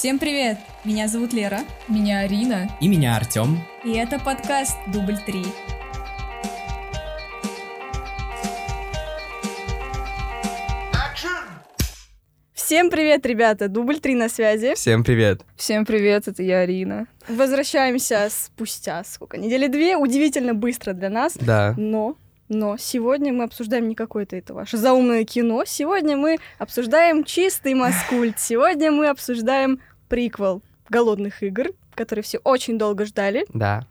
Всем привет! Меня зовут Лера. Меня Арина. И меня Артем. И это подкаст «Дубль 3». Всем привет, ребята! Дубль 3 на связи. Всем привет. Всем привет, это я Арина. Возвращаемся спустя сколько? Недели две. Удивительно быстро для нас. Да. Но но сегодня мы обсуждаем не какое-то это ваше заумное кино. Сегодня мы обсуждаем чистый маскульт. Сегодня мы обсуждаем приквел «Голодных игр», который все очень долго ждали. Да.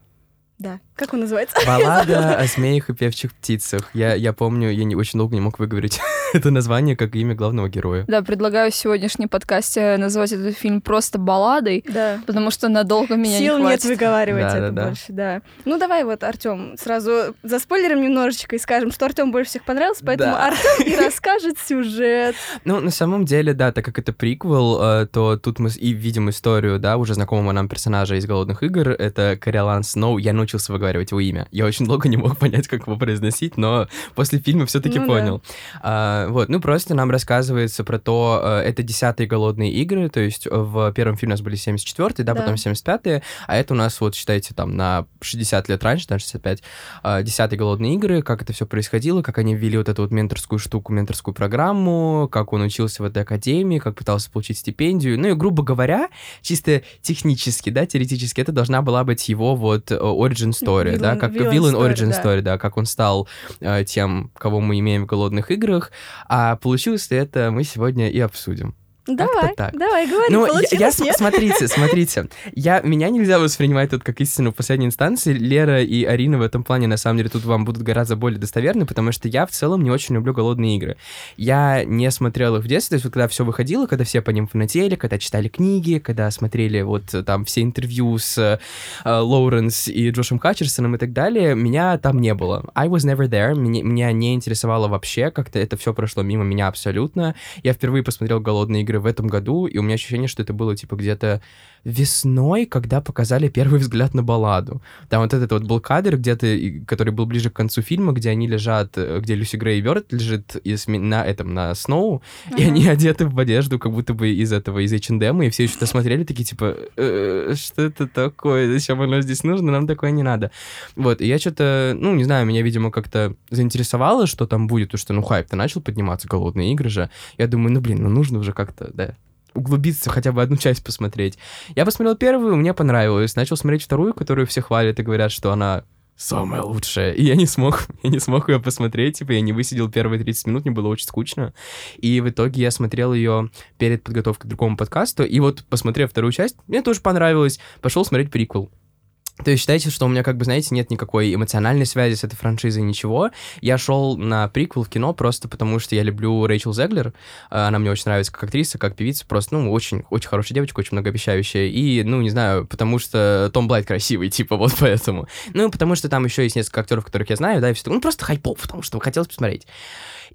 Да. Как он называется? Баллада о змеях и певчих птицах. Я, я помню, я не, очень долго не мог выговорить это название как имя главного героя. Да, предлагаю в сегодняшнем подкасте назвать этот фильм просто балладой, Да. потому что надолго меня Сил не нет хватит. выговаривать Да, это да, да. больше, да. Ну давай вот, Артем, сразу заспойлерим немножечко и скажем, что Артем больше всех понравился, поэтому Да. Артем и расскажет сюжет. Ну, на самом деле, да, так как это приквел, э, то тут мы и видим историю, да, уже знакомого нам персонажа из «Голодных игр». Это Кориолан Сноу. Я научился выговаривать его имя. Я очень долго не мог понять, как его произносить, но после фильма все-таки Ну да. А, вот, ну, просто нам рассказывается про то, э, это десятые «Голодные игры», то есть в первом фильме у нас были 74-е, да, Да. потом 75-е, а это у нас, вот, считайте, там, на 60 лет раньше, на 65, а, десятые «Голодные игры», как это все происходило, как они ввели вот эту вот менторскую штуку, менторскую программу, как он учился в этой академии, как пытался получить стипендию. Ну и, грубо говоря, чисто технически, да, теоретически, это должна была быть его вот э, origin story, да, Villain- как villain villain story, origin да. story, да, как он стал э, тем, кого мы имеем в «Голодных играх», а получилось ли это, мы сегодня и обсудим. Давай, так. давай, говори, Ну, я, я смотрите, смотрите, я, меня нельзя воспринимать тут как истину в последней инстанции. Лера и Арина в этом плане, на самом деле, тут вам будут гораздо более достоверны, потому что я в целом не очень люблю голодные игры. Я не смотрел их в детстве, то есть вот когда все выходило, когда все по ним фанатели, когда читали книги, когда смотрели вот э, там все интервью с э, Лоуренс и Джошем Хатчерсоном и так далее, меня там не было. I was never there, меня, меня не интересовало вообще, как-то это все прошло мимо меня абсолютно. Я впервые посмотрел «Голодные игры» в этом году, и у меня ощущение, что это было, типа, где-то весной, когда показали первый взгляд на балладу. Там вот этот вот был кадр где-то, и- который был ближе к концу фильма, где они лежат, э, где Люси Грей Бёрд лежит из, на этом, на Сноу, и Ага. они одеты в одежду, как будто бы из этого, из H&M, и все еще смотрели такие, типа, «Э, что это такое, зачем оно здесь нужно, нам такое не надо. Вот, и я что-то, ну, не знаю, меня, видимо, как-то заинтересовало, что там будет, потому что, ну, хайп-то начал подниматься, голодные игры же. Я думаю, ну, блин, ну, нужно уже как-то, да, углубиться, хотя бы одну часть посмотреть. Я посмотрел первую, мне понравилось. Начал смотреть вторую, которую все хвалят и говорят, что она самая лучшая. И я не смог, я не смог ее посмотреть, типа, я не высидел первые 30 минут, мне было очень скучно. И в итоге я смотрел ее перед подготовкой к другому подкасту, и вот, посмотрев вторую часть, мне тоже понравилось. Пошел смотреть приквел. То есть считайте, что у меня, как бы, знаете, нет никакой эмоциональной связи с этой франшизой, ничего. Я шел на приквел в кино просто потому, что я люблю Рэйчел Зеглер. Э, Она мне очень нравится как актриса, как певица. Просто, ну, очень, очень хорошая девочка, очень многообещающая. И, ну, не знаю, потому что Том Блайт красивый, типа, вот поэтому. Ну, потому что там еще есть несколько актеров, которых я знаю, да, и все такое. Ну, просто хайпов, потому что хотелось посмотреть.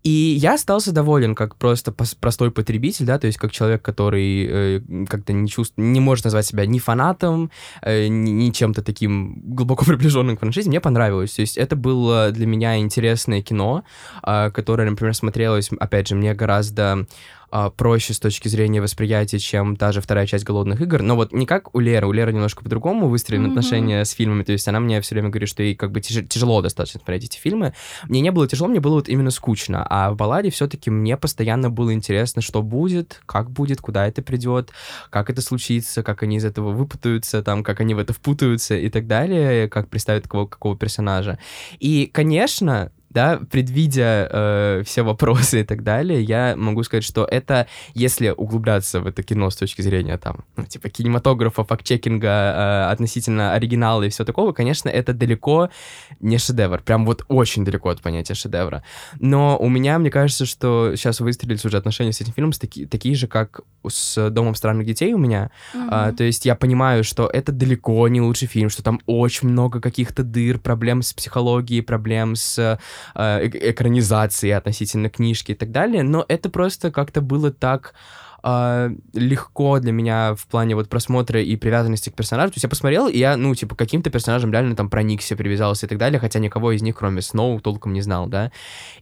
И я остался доволен как просто простой потребитель, да, то есть как человек, который э, как-то не чувствует, не может назвать себя ни фанатом, э, ни, ни чем-то таким глубоко приближенным к франшизе, мне понравилось. То есть это было для меня интересное кино, а, которое, например, смотрелось, опять же, мне гораздо а, проще с точки зрения восприятия, чем та же вторая часть «Голодных игр». Но вот не как у Леры. У Леры немножко по-другому выстроены Мгм. отношения с фильмами. То есть она мне все время говорит, что ей как бы тяж- тяжело достаточно смотреть эти фильмы. Мне не было тяжело, мне было вот именно скучно. А в «Балладе» все-таки мне постоянно было интересно, что будет, как будет, куда это придет, как это случится, как они из этого выпутаются, там, как они в это впутаются и так далее, как представят какого, какого персонажа. И, конечно, да, предвидя э, все вопросы и так далее, я могу сказать, что это, если углубляться в это кино с точки зрения там, ну, типа кинематографа, факт-чекинга э, относительно оригинала и все такого, конечно, это далеко не шедевр, прям вот очень далеко от понятия шедевра. Но у меня, мне кажется, что сейчас выстрелились уже отношения с этим фильмом с таки- такие же, как с «Домом странных детей» у меня, а, то есть я понимаю, что это далеко не лучший фильм, что там очень много каких-то дыр, проблем с психологией, проблем с э, э- экранизацией относительно книжки и так далее, но это просто как-то было так а, легко для меня в плане вот просмотра и привязанности к персонажу. То есть я посмотрел, и я, ну, типа, каким-то персонажем реально там проникся, привязался и так далее, хотя никого из них, кроме Сноу, толком не знал, да.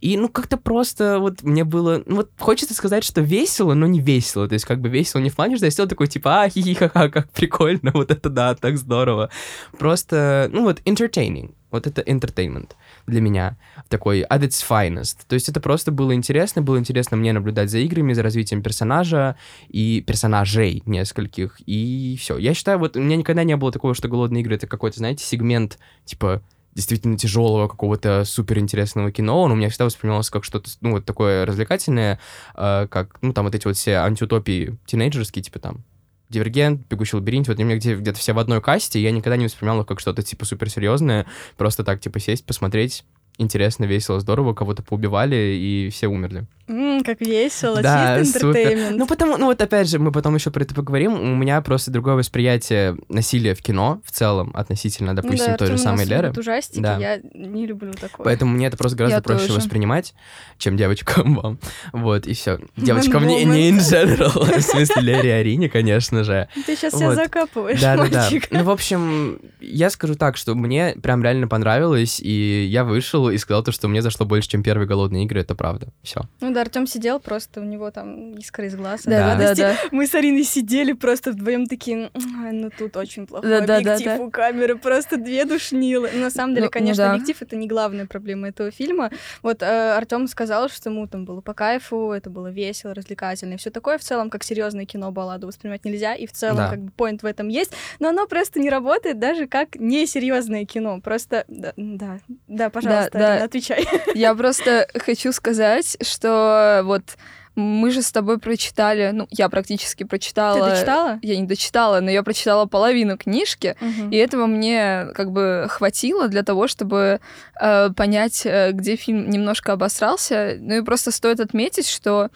И, ну, как-то просто вот мне было... Ну, вот хочется сказать, что весело, но не весело. То есть как бы весело не в плане, что я сидел такой, типа, а, хи-хи-ха-ха, как прикольно, вот это да, так здорово. Просто, ну, вот, entertaining. Вот это entertainment для меня такой at its finest. То есть это просто было интересно, было интересно мне наблюдать за играми, за развитием персонажа и персонажей нескольких, и все. Я считаю, вот у меня никогда не было такого, что «Голодные игры» — это какой-то, знаете, сегмент, типа, действительно тяжелого какого-то суперинтересного кино, он у меня всегда воспринимался как что-то, ну, вот такое развлекательное, э, как, ну, там вот эти вот все антиутопии тинейджерские, типа там Дивергент, Бегущий лабиринт, вот они у меня где- где-то все в одной касте, я никогда не воспринимал их как что-то, типа, суперсерьезное, просто так, типа, сесть, посмотреть, интересно, весело, здорово, кого-то поубивали, и все умерли. М, как весело, Да, чисто супер. Ну, потому, ну, вот опять же, мы потом еще про это поговорим. У меня просто другое восприятие насилия в кино в целом относительно, Ну допустим, да, той же самой Леры. ужастики, Да. я не люблю такое. Поэтому мне это просто гораздо Я проще тоже. воспринимать, чем девочкам вам. Вот, и все. Девочкам не, не in general, в смысле Лере Арине, конечно же. Ты сейчас себя Вот. закапываешь, Да-да-да. мальчик. Ну, в общем, я скажу так, что мне прям реально понравилось, и я вышел и сказал то, что мне зашло больше, чем первые голодные игры, это правда. Все. Ну да, Артем сидел просто, у него там искра из глаз. Да. радости. Да-да-да. Мы с Ариной сидели просто вдвоем такие, «Ай, ну тут очень плохой Да-да-да-да. объектив у камеры, просто две душнилы. Но на самом деле, Ну, ну конечно, да. объектив — это не главная проблема этого фильма. Вот Артем сказал, что ему там было по кайфу, это было весело, развлекательно и все такое. В целом, как серьезное кино балладу воспринимать нельзя, и в целом, Да. как бы, поинт в этом есть, но оно просто не работает даже как несерьезное кино. Просто, да, да, да пожалуйста, Да, да. Отвечай. Я просто хочу сказать, что вот мы же с тобой прочитали, ну, я практически прочитала... Ты дочитала? Я не дочитала, но я прочитала половину книжки, и этого мне как бы хватило для того, чтобы э, понять, э, где фильм немножко обосрался. Ну и просто стоит отметить, что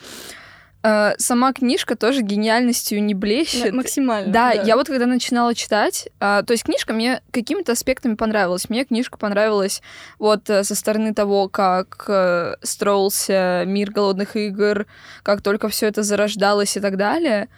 э, сама книжка тоже гениальностью не блещет. Максимально. Да, я вот когда начинала читать, а, то есть книжка мне какими-то аспектами понравилась. Мне книжка понравилась вот э, со стороны того, как э, строился мир голодных игр, как только все это зарождалось и так далее.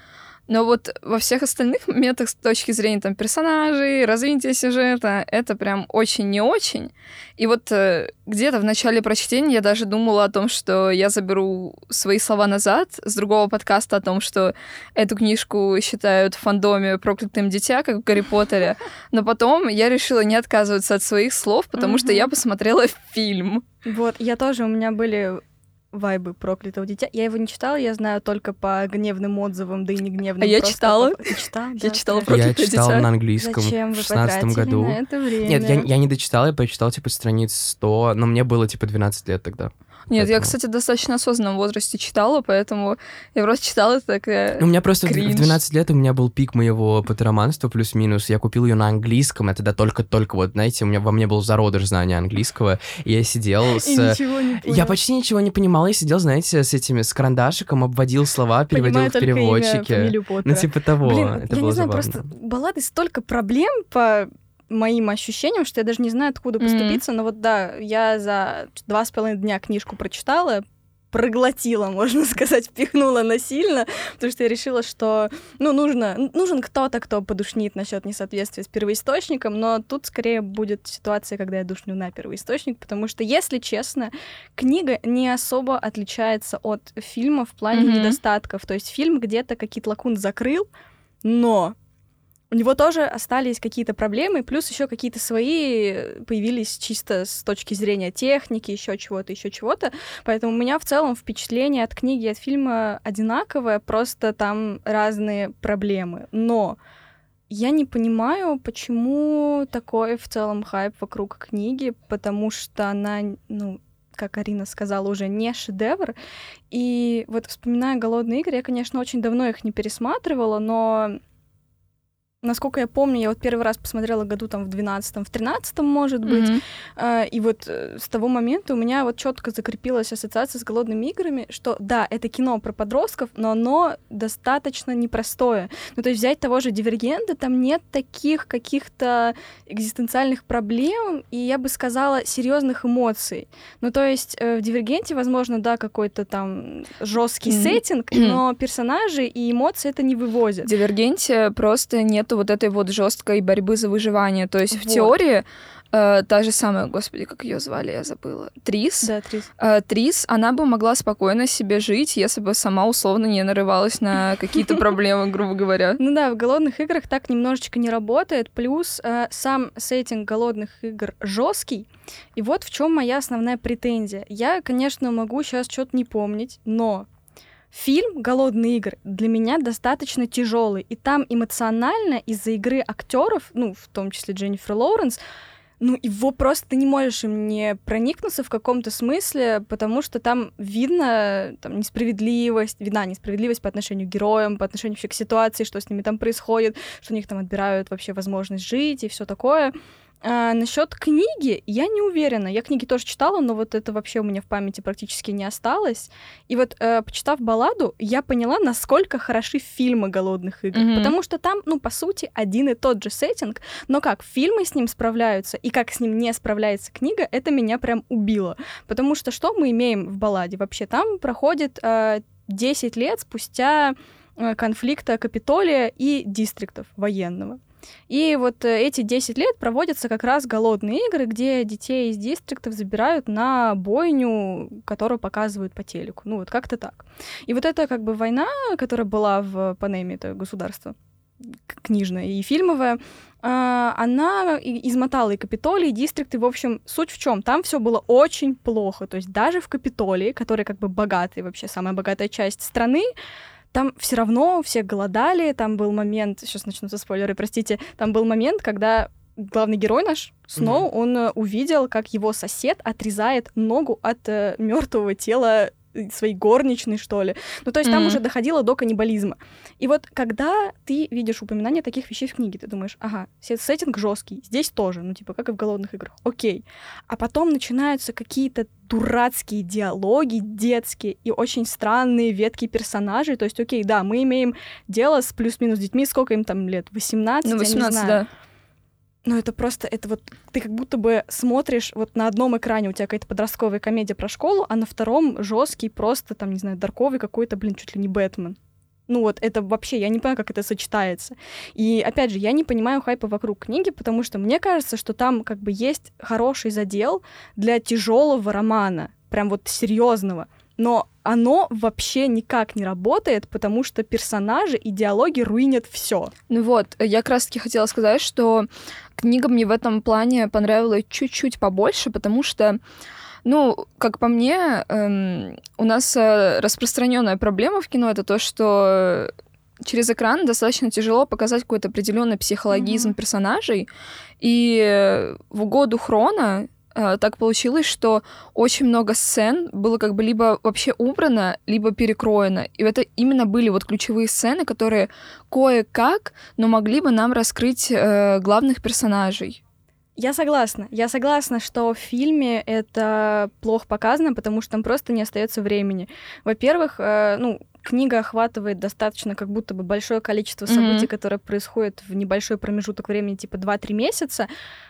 Но вот во всех остальных моментах с точки зрения там персонажей, развития сюжета, это прям очень не очень. И вот э, где-то в начале прочтения я даже думала о том, что я заберу свои слова назад с другого подкаста о том, что эту книжку считают в фандоме проклятым дитя, как в Гарри Поттере. Но потом я решила не отказываться от своих слов, потому что Мгм. я посмотрела фильм. Вот, я тоже, у меня были вайбы проклятого дитя. Я его не читала, я знаю только по гневным отзывам, да и не гневным. А я читала. по- читала? Я Да, читала. Я «Проклятое читал дитя». на английском Зачем в шестнадцатом году. на это время? Нет, я, я не дочитал, я прочитал, типа, страниц 100, но мне было, типа, 12 лет тогда. Нет, я, Поэтому- кстати, в достаточно осознанном возрасте читала, поэтому я просто читала это такая... Ну, у меня просто в- в кринж. 12 лет у меня был пик моего потероманства плюс-минус. Я купил ее на английском, это да только-только, вот, знаете, у меня во мне был зародыш знания английского, и я сидел И с... ничего не Я почти ничего не понимал, я сидел, знаете, с этими, с карандашиком, обводил слова, переводил Понимаю в фамилию Ну, типа того, Блин, это я не знаю, забавно. просто баллады столько проблем по моим ощущениям, что я даже не знаю, откуда поступиться. Но вот да, я за два с половиной дня книжку прочитала, проглотила, можно сказать, впихнула насильно, потому что я решила, что ну, нужно, нужен кто-то, кто подушнит насчет несоответствия с первоисточником, но тут скорее будет ситуация, когда я душню на первоисточник, потому что, если честно, книга не особо отличается от фильма в плане Мгм. недостатков. То есть фильм где-то какие-то лакуны закрыл, но у него тоже остались какие-то проблемы, плюс еще какие-то свои э, появились чисто с точки зрения техники, еще чего-то, еще чего-то. Поэтому у меня в целом впечатление от книги и от фильма одинаковое, просто там разные проблемы. Но я не понимаю, почему такой в целом хайп вокруг книги, потому что она, ну, как Арина сказала, уже не шедевр. И вот вспоминая «Голодные игры», я, конечно, очень давно их не пересматривала, но Насколько я помню, я вот первый раз посмотрела году там в 12 в 13 может быть. А, И вот э, с того момента у меня вот четко закрепилась ассоциация с голодными играми, что да, это кино про подростков, но оно достаточно непростое. Ну, то есть взять того же Дивергента, там нет таких каких-то экзистенциальных проблем, и я бы сказала, серьезных эмоций. Ну, то есть э, в Дивергенте, возможно, да, какой-то там жесткий Мгм. сеттинг, но персонажи и эмоции это не вывозят. В Дивергенте просто нету вот этой вот жесткой борьбы за выживание. То есть в Вот. теории э, та же самая, господи, как ее звали, я забыла, Трис. Да, Трис. Э, Трис, она бы могла спокойно себе жить, если бы сама условно не нарывалась на какие-то проблемы, грубо говоря. Ну да, в голодных играх так немножечко не работает. Плюс э, сам сеттинг голодных игр жесткий. И вот в чем моя основная претензия. Я, конечно, могу сейчас что-то не помнить, но фильм «Голодные игры» для меня достаточно тяжелый. И там эмоционально из-за игры актеров, ну, в том числе Дженнифер Лоуренс, ну, его просто ты не можешь им не проникнуться в каком-то смысле, потому что там видно там, несправедливость, видна несправедливость по отношению к героям, по отношению вообще к ситуации, что с ними там происходит, что у них там отбирают вообще возможность жить и все такое. А, насчет книги я не уверена. Я книги тоже читала, но вот это вообще у меня в памяти практически не осталось. И вот, э, почитав балладу, я поняла, насколько хороши фильмы голодных игр. Мгм. Потому что там, ну, по сути, один и тот же сеттинг, но как фильмы с ним справляются и как с ним не справляется книга, это меня прям убило. Потому что что мы имеем в балладе? Вообще там проходит э, 10 лет спустя э, конфликта Капитолия и дистриктов военного. И вот э, эти 10 лет проводятся как раз голодные игры, где детей из дистриктов забирают на бойню, которую показывают по телеку. Ну вот как-то так. И вот эта как бы война, которая была в Панеме, это государство книжное и фильмовое, а, она измотала и Капитолий, и дистрикты. В общем, суть в чем? Там все было очень плохо. То есть даже в Капитолии, который как бы богатый, вообще самая богатая часть страны, там все равно все голодали. Там был момент, сейчас начнутся спойлеры, простите, там был момент, когда главный герой наш, Сноу, он э, увидел, как его сосед отрезает ногу от мертвого тела э, своей горничной, что ли. Ну, то есть там Мгм. уже доходило до каннибализма. И вот когда ты видишь упоминание таких вещей в книге, ты думаешь, ага, се- сеттинг жесткий, здесь тоже, ну, типа, как и в голодных играх, окей. А потом начинаются какие-то дурацкие диалоги детские и очень странные ветки персонажей. То есть, окей, да, мы имеем дело с плюс-минус детьми, сколько им там лет? 18? Ну, я не 18, знаю. да. Но это просто, это вот, ты как будто бы смотришь вот на одном экране у тебя какая-то подростковая комедия про школу, а на втором жесткий просто, там, не знаю, дарковый какой-то, блин, чуть ли не Бэтмен. Ну вот, это вообще, я не понимаю, как это сочетается. И, опять же, я не понимаю хайпа вокруг книги, потому что мне кажется, что там как бы есть хороший задел для тяжелого романа, прям вот серьезного. Но оно вообще никак не работает, потому что персонажи и диалоги руинят все. Ну вот, я как раз-таки хотела сказать, что книга мне в этом плане понравилась чуть-чуть побольше, потому что ну, как по мне, эм, у нас э, распространенная проблема в кино это то, что через экран достаточно тяжело показать какой-то определенный психологизм Мгм. персонажей. И в угоду Хрона так получилось, что очень много сцен было как бы либо вообще убрано, либо перекроено. И это именно были вот ключевые сцены, которые кое-как, но могли бы нам раскрыть э, главных персонажей. Я согласна. Я согласна, что в фильме это плохо показано, потому что там просто не остается времени. Во-первых, э, ну, книга охватывает достаточно как будто бы большое количество событий, которые происходят в небольшой промежуток времени, типа 2-3 месяца.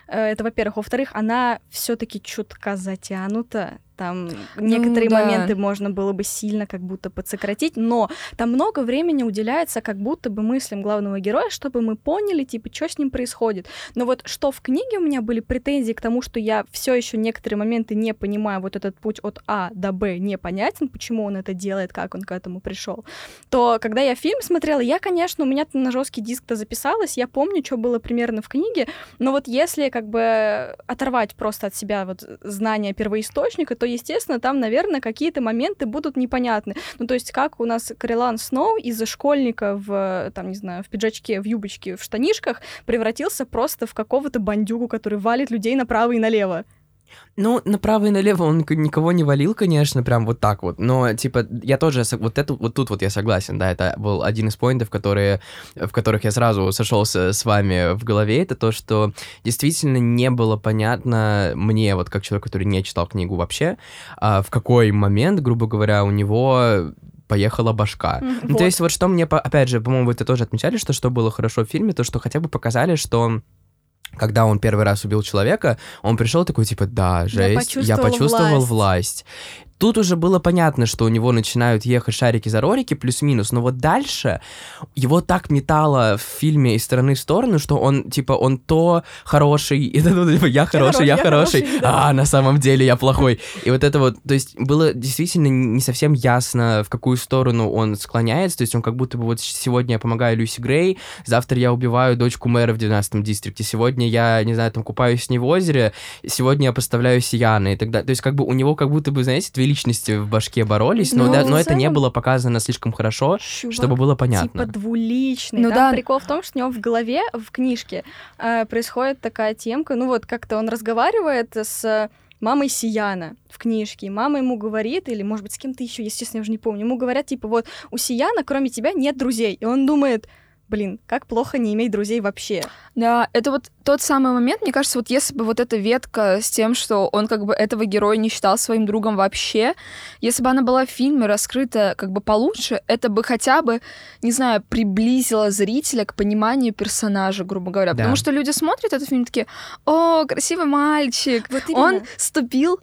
Э, это, во-первых. Во-вторых, она все таки чутка затянута. Там некоторые да. моменты можно было бы сильно как будто подсократить, но там много времени уделяется как будто бы мыслям главного героя, чтобы мы поняли, типа, что с ним происходит. Но вот что в книге у меня были претензии к тому, что я все еще некоторые моменты не понимаю, вот этот путь от А до Б непонятен, почему он это делает, как он к этому пришел, то когда я фильм смотрела, я, конечно, у меня на жесткий диск-то записалась, я помню, что было примерно в книге, но вот если как бы оторвать просто от себя вот знания первоисточника, то, естественно, там, наверное, какие-то моменты будут непонятны. Ну, то есть, как у нас Карелан Сноу из школьника в, там, не знаю, в пиджачке, в юбочке, в штанишках превратился просто в какого-то бандюгу, который валит людей направо и налево. Ну, направо и налево он никого не валил, конечно, прям вот так вот. Но, типа, я тоже, вот, это, вот тут вот я согласен, да, это был один из поинтов, которые, в которых я сразу сошелся с вами в голове, это то, что действительно не было понятно мне, вот как человек, который не читал книгу вообще, а, в какой момент, грубо говоря, у него поехала башка. Мгм, Ну, вот. то есть вот что мне, опять же, по-моему, вы это тоже отмечали, что что было хорошо в фильме, то, что хотя бы показали, что когда он первый раз убил человека, он пришел такой, типа, да, жесть, я почувствовал почувствовал власть». власть. Тут уже было понятно, что у него начинают ехать шарики за ролики, плюс-минус, но вот дальше его так метало в фильме из стороны в сторону, что он, типа, он то хороший, и это, ну, типа, я хороший, я я хороший, хороший, да. а на самом деле я плохой. И вот это вот, то есть было действительно не совсем ясно, в какую сторону он склоняется, то есть он как будто бы вот сегодня я помогаю Люси Грей, завтра я убиваю дочку мэра в 12 дистрикте, сегодня я, не знаю, там купаюсь с ней в озере, сегодня я поставляю Сияна и так далее. То есть как бы у него как будто бы, знаете, две личности в башке боролись, но, Ну, да- но это не было показано слишком хорошо, Чувак, чтобы было понятно. Типа двуличный. Ну да. прикол в том, что у него в голове, в книжке, э, происходит такая темка. Ну вот как-то он разговаривает с мамой Сияна в книжке. И мама ему говорит, или, может быть, с кем-то еще, если честно, я уже не помню. Ему говорят, типа, вот, у Сияна, кроме тебя, нет друзей. И он думает, блин, как плохо не иметь друзей вообще. Да, это вот тот самый момент, мне кажется, вот если бы вот эта ветка с тем, что он как бы этого героя не считал своим другом вообще, если бы она была в фильме раскрыта как бы получше, это бы хотя бы, не знаю, приблизило зрителя к пониманию персонажа, грубо говоря. Да. Потому что люди смотрят этот фильм такие, о, красивый мальчик, Вот он ступил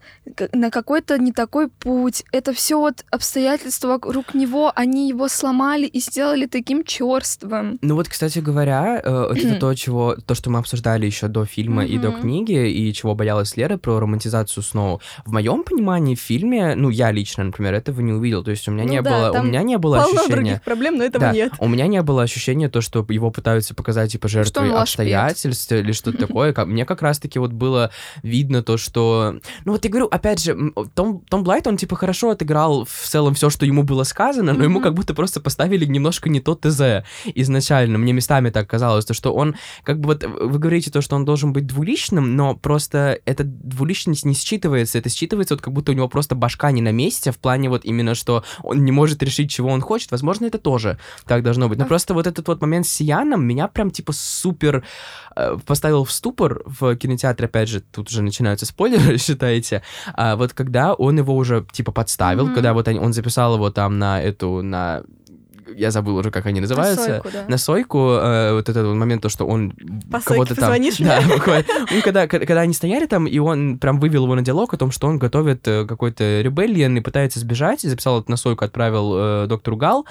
на какой-то не такой путь. Это все вот обстоятельства вокруг него, они его сломали и сделали таким черствым. Ну вот, кстати говоря, э, вот это то, чего, то, что мы обсуждали еще до фильма и до книги, и чего боялась Лера про романтизацию Сноу. В моем понимании в фильме, ну я лично, например, этого не увидел. То есть у меня Ну не да, было, у меня не было ощущения. других проблем, но этого Да, нет. у меня не было ощущения то, что его пытаются показать типа жертвой обстоятельств или что-то такое. Мне как раз-таки вот было видно то, что... Ну вот я говорю, опять же, Том, Том Блайт, он типа хорошо отыграл в целом все, что ему было сказано, но ему Мгм. как будто просто поставили немножко не тот ТЗ изначально. Мне местами так казалось, то, что он как бы вот вы говорите то, что он должен быть двуличным, но просто эта двуличность не считывается. Это считывается вот как будто у него просто башка не на месте в плане вот именно, что он не может решить, чего он хочет. Возможно, это тоже так должно быть. Но А- просто вот этот вот момент с Сияном меня прям типа супер э, поставил в ступор в кинотеатре, опять же, тут уже начинаются спойлеры, считаете. А вот когда он его уже типа подставил, Мгм. когда вот он записал его там на эту, на я забыл уже, как они называются. Сойку, да. На сойку, э, вот этот вот момент, то, что он По кого-то там... позвонишь Да. Ну, когда, когда когда они стояли там, и он прям вывел его на диалог о том, что он готовит э, какой-то ребеллион и пытается сбежать, и записал это на сойку, отправил э, доктору Гал.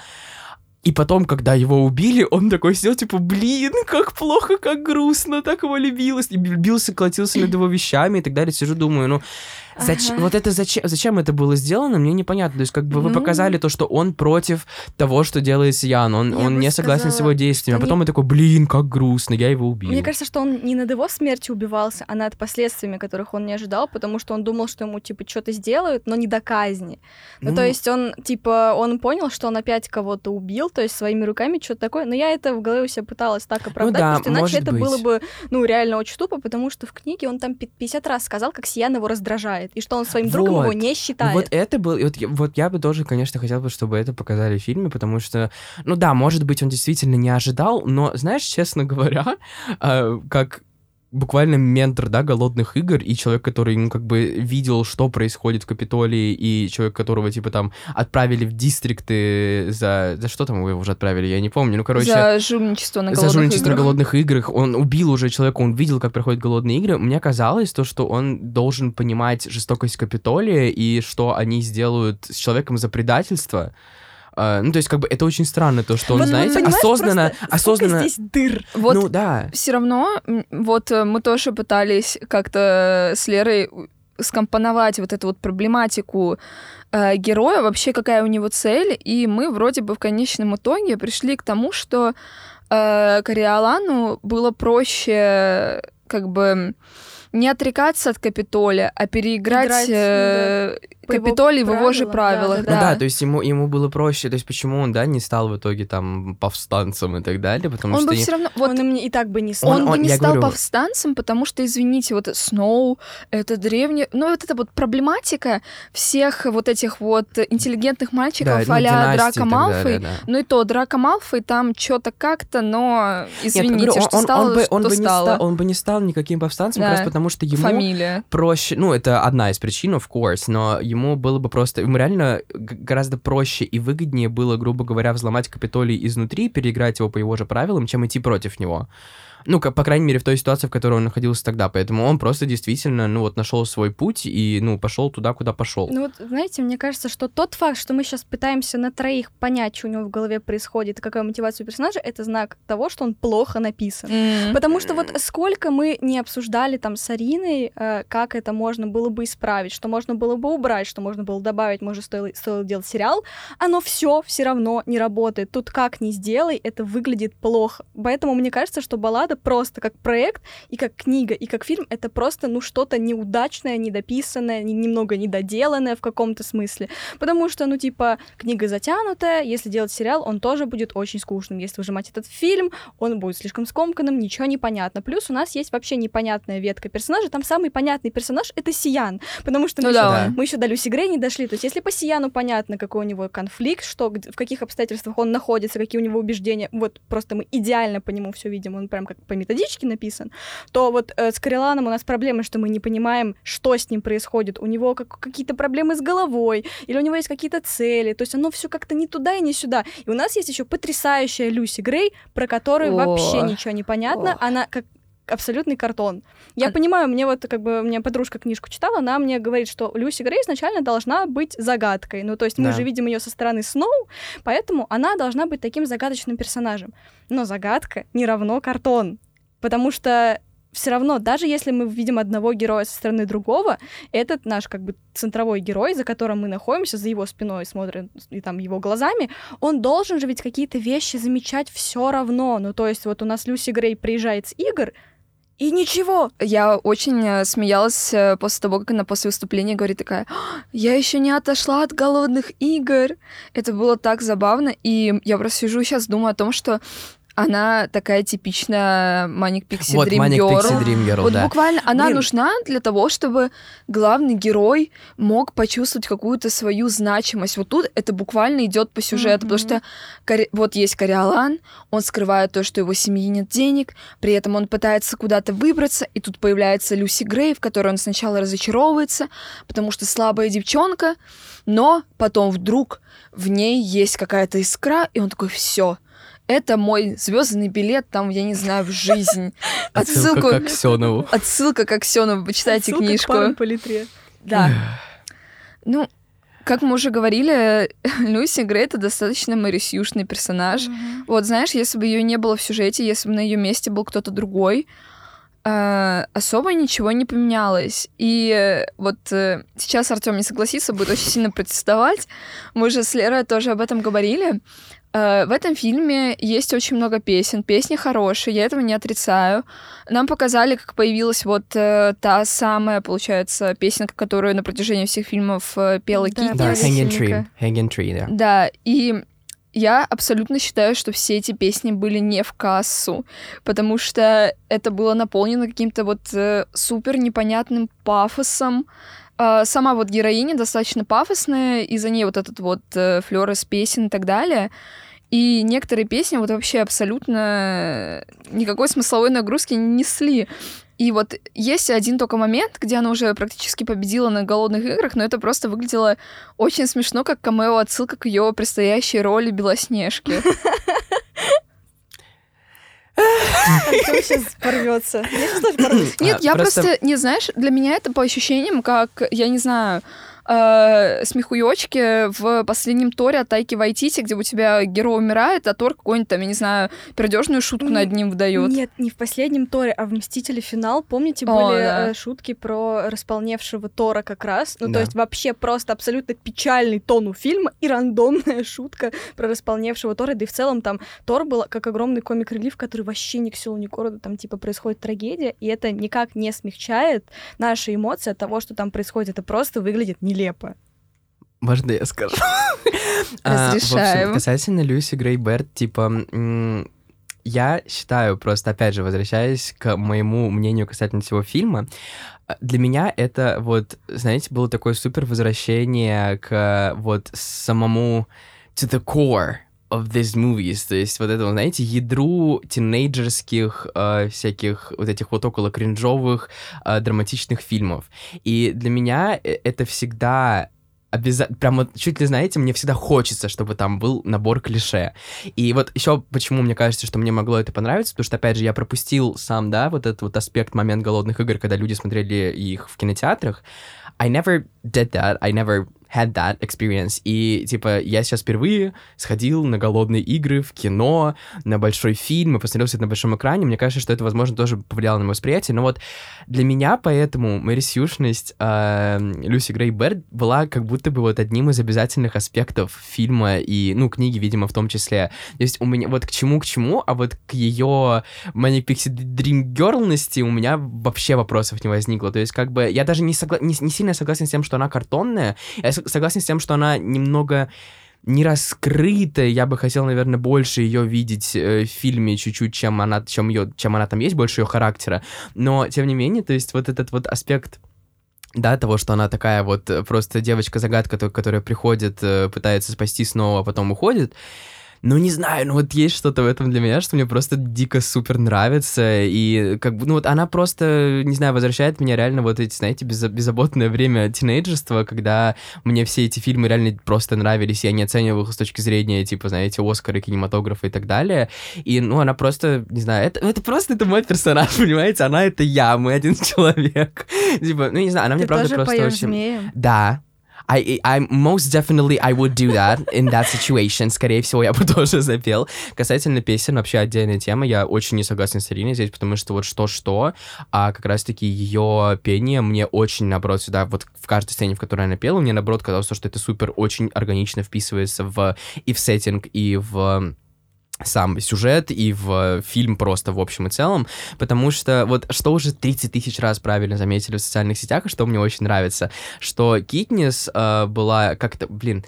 И потом, когда его убили, он такой сидел, типа, блин, как плохо, как грустно, так его любилось. И бился, колотился над его вещами и так далее. Сижу, думаю, ну, зач- Ага. вот это зачем, зачем это было сделано, мне непонятно. То есть, как бы вы Ну. показали то, что он против того, что делает Сиян. Он, Я он не согласен с сказала, его действиями. А потом он такой, блин, как грустно, я его убил. Мне кажется, что он не над его смертью убивался, а над последствиями, которых он не ожидал, потому что он думал, что ему, типа, что-то сделают, но не до казни. Ну, то Ну. есть он, типа, он понял, что он опять кого-то убил, то есть своими руками что-то такое, но я это в голове у себя пыталась так оправдать, Ну да, потому что иначе может это быть. было бы, ну, реально очень тупо, потому что в книге он там пи- 50 раз сказал, как Сиян его раздражает, и что он своим другом его Вот. не Ну, считает. Вот это был, вот, я- вот я бы тоже, конечно, хотел бы, чтобы это показали в фильме, потому что, ну да, может быть, он действительно не ожидал, но, знаешь, честно говоря, а, как буквально ментор, да, голодных игр, и человек, который, ну, как бы видел, что происходит в Капитолии, и человек, которого, типа, там, отправили в дистрикты за... За что там его уже отправили, я не помню, ну, короче... за жульничество на за голодных жульничество на играх. голодных играх. Он убил уже человека, он видел, как проходят голодные игры. Мне казалось то, что он должен понимать жестокость Капитолия и что они сделают с человеком за предательство. А, ну, то есть, как бы, это очень странно, то, что он, Вот, знаете, осознанно, осознанно... здесь дыр. Вот Ну, да. все равно, вот э, мы тоже пытались как-то с Лерой скомпоновать вот эту вот проблематику э, героя, вообще какая у него цель, и мы вроде бы в конечном итоге пришли к тому, что э, Кориолану было проще как бы не отрекаться от Капитолия, а переиграть Играть, э, По его Капитолий в его же правилах. да, Ну да, то есть ему, ему было проще, то есть почему он, да, не стал в итоге там повстанцем и так далее, потому Он что... бы и- все равно... Вот Он им и так бы не стал. Он, Он- бы он- не я стал говорю- повстанцем, потому что, извините, вот Сноу, это древний... Ну, вот эта вот проблематика всех вот этих вот интеллигентных да, мальчиков ну, а-ля Драко Малфой. далее, да. Ну и то, Драко Малфой там что-то как-то, но, Нет, извините, говорю, что он, стало, он бы, он что бы не стало. стал, он бы не стал никаким повстанцем, Да. просто потому что ему Фамилия. проще, ну, это одна из причин, of course, но ему было бы просто, ему реально гораздо проще и выгоднее было, грубо говоря, взломать Капитолий изнутри, переиграть его по его же правилам, чем идти против него. Ну, как, по крайней мере, в той ситуации, в которой он находился тогда. Поэтому он просто действительно, ну, вот нашел свой путь и, ну, пошел туда, куда пошел. Ну вот, знаете, мне кажется, что тот факт, что мы сейчас пытаемся на троих понять, что у него в голове происходит, какая мотивация у персонажа, это знак того, что он плохо написан. М. Потому что вот сколько мы не обсуждали там с Ариной, э, как это можно было бы исправить, что можно было бы убрать, что можно было добавить, может, стоило, стоило делать сериал, оно все все равно не работает. Тут как ни сделай, это выглядит плохо. Поэтому мне кажется, что баллада просто как проект, и как книга, и как фильм, это просто, ну, что-то неудачное, недописанное, не- немного недоделанное в каком-то смысле. Потому что, ну, типа, книга затянутая, если делать сериал, он тоже будет очень скучным. Если выжимать этот фильм, он будет слишком скомканным, ничего не понятно. Плюс у нас есть вообще непонятная ветка персонажа. Там самый понятный персонаж — это Сиян. Потому что Ну мы, да, еще, мы еще до Люси Грей не дошли. То есть если по Сияну понятно, какой у него конфликт, что, в каких обстоятельствах он находится, какие у него убеждения, вот просто мы идеально по нему все видим, он прям как по методичке написан, то вот э, с Кареланом у нас проблема, что мы не понимаем, что с ним происходит. У него как- какие-то проблемы с головой, или у него есть какие-то цели. То есть оно все как-то не туда и не сюда. И у нас есть еще потрясающая Люси Грей, про которую О. вообще ничего не понятно. О. Она как абсолютный картон. Я А- понимаю, мне вот как бы мне подружка книжку читала, она мне говорит, что Люси Грей изначально должна быть загадкой. Ну, то есть мы Да. же видим ее со стороны Сноу, поэтому она должна быть таким загадочным персонажем. Но загадка не равно картон. Потому что все равно, даже если мы видим одного героя со стороны другого, этот наш как бы центровой герой, за которым мы находимся, за его спиной смотрим и там его глазами, он должен же ведь какие-то вещи замечать все равно. Ну, то есть вот у нас Люси Грей приезжает с игр, и ничего. Я очень э, смеялась э, после того, как она после выступления говорит такая, «А, я еще не отошла от голодных игр. Это было так забавно, и я просто сижу сейчас думаю о том, что она такая типичная Маник Пикси вот, Дрим Manic Girl. Pixie Dream Girl, Вот да. буквально она Блин. нужна для того, чтобы главный герой мог почувствовать какую-то свою значимость. Вот тут это буквально идет по сюжету, потому Мгм. что Кори- вот есть Кориолан, он скрывает то, что его семьи нет денег, при этом он пытается куда-то выбраться, и тут появляется Люси Грей, в которой он сначала разочаровывается, потому что слабая девчонка, но потом вдруг в ней есть какая-то искра, и он такой, все. Это мой звездный билет, там, я не знаю, в жизнь. Отсылку, к Аксенову. отсылка к Аксенову, почитайте к книжку. парам по литре. Да. Ну, как мы уже говорили, Люси Грей это достаточно Марисюшный персонаж. Вот, знаешь, если бы ее не было в сюжете, если бы на ее месте был кто-то другой, особо ничего не поменялось. И э, вот э, сейчас Артем не согласится, будет очень сильно протестовать. Мы же с Лерой тоже об этом говорили. Э, В этом фильме есть очень много песен. Песни хорошие, я этого не отрицаю. Нам показали, как появилась вот э, та самая, получается, песенка, которую на протяжении всех фильмов э, пела Да. Да. Hanging Tree. Hanging Tree, да. Да, и я абсолютно считаю, что все эти песни были не в кассу, потому что это было наполнено каким-то вот э, супер непонятным пафосом. А, сама вот героиня достаточно пафосная, и за ней вот этот вот э, флёр из песен и так далее. И некоторые песни вот вообще абсолютно никакой смысловой нагрузки не несли. И вот есть один только момент, где она уже практически победила на голодных играх, но это просто выглядело очень смешно, как камео отсылка к ее предстоящей роли Белоснежки. Артём сейчас порвется. Нет, А, я просто, не знаешь, для меня это по ощущениям, как, я не знаю, э, смехуёчки в последнем Торе от Тайки Вайтити, где у тебя герой умирает, а Тор какой-нибудь там, я не знаю, пердежную шутку над ним выдает. Нет, не в последнем Торе, а в Мстителе финал. Помните, О, были да. э, шутки про располневшего Тора как раз? Ну, Да. то есть вообще просто абсолютно печальный тон у фильма и рандомная шутка про располневшего Тора. Да и в целом там Тор был как огромный комик-релив, который вообще ни к селу, ни к городу. Там типа происходит трагедия, и это никак не смягчает наши эмоции от того, что там происходит. Это просто выглядит нелепо. Можно я скажу? А, В общем, касательно Люси Грей Берт, типа, я считаю, просто, опять же, возвращаясь к моему мнению касательно всего фильма, для меня это вот, знаете, было такое супер возвращение к вот самому to the core of these movies, то есть вот этому, знаете, ядру тинейджерских э, всяких вот этих вот около кринжовых э, драматичных фильмов. И для меня э, это всегда обязательно, прям чуть ли, знаете, мне всегда хочется, чтобы там был набор клише. И вот еще почему мне кажется, что мне могло это понравиться, потому что, опять же, я пропустил сам, да, вот этот вот аспект момент голодных игр, когда люди смотрели их в кинотеатрах. I never did that, I never had that experience. И, типа, я сейчас впервые сходил на голодные игры в кино, на большой фильм, и посмотрел все это на большом экране. Мне кажется, что это, возможно, тоже повлияло на мое восприятие. Но вот для меня поэтому Мэри Сьюшность э, Люси Грей Берд была как будто бы вот одним из обязательных аспектов фильма и, ну, книги, видимо, в том числе. То есть у меня вот к чему, к чему, а вот к ее Manic Pixie Dream Girlности у меня вообще вопросов не возникло. То есть как бы я даже не, согла- не, не сильно согласен с тем, что она картонная. Я согласен с тем, что она немного не раскрытая, я бы хотел, наверное, больше ее видеть э, в фильме чуть-чуть, чем она, чем ее, чем она там есть, больше ее характера. Но, тем не менее, то есть вот этот вот аспект да, того, что она такая вот э, просто девочка-загадка, то- которая приходит, э, пытается спасти снова, а потом уходит. Ну, не знаю, ну вот есть что-то в этом для меня, что мне просто дико супер нравится, и как бы, ну вот она просто, не знаю, возвращает меня реально вот эти, знаете, безза- беззаботное время тинейджерства, когда мне все эти фильмы реально просто нравились, я не оценивал их с точки зрения, типа, знаете, Оскара, кинематографа и так далее, и, ну, она просто, не знаю, это, это просто, это мой персонаж, понимаете, она это я, мы один человек, типа, ну, не знаю, она мне правда просто очень... Да. I, I most definitely I would do that in that situation. Скорее всего, я бы тоже запел. Касательно песен, вообще отдельная тема. Я очень не согласен с Ириной здесь, потому что вот что-что, а как раз-таки ее пение мне очень, наоборот, сюда, вот в каждой сцене, в которой она пела, мне, наоборот, казалось, что это супер очень органично вписывается в и в сеттинг, и в сам сюжет и в фильм просто в общем и целом, потому что вот что уже 30 тысяч раз правильно заметили в социальных сетях, и что мне очень нравится, что Китнис э, была как-то, блин,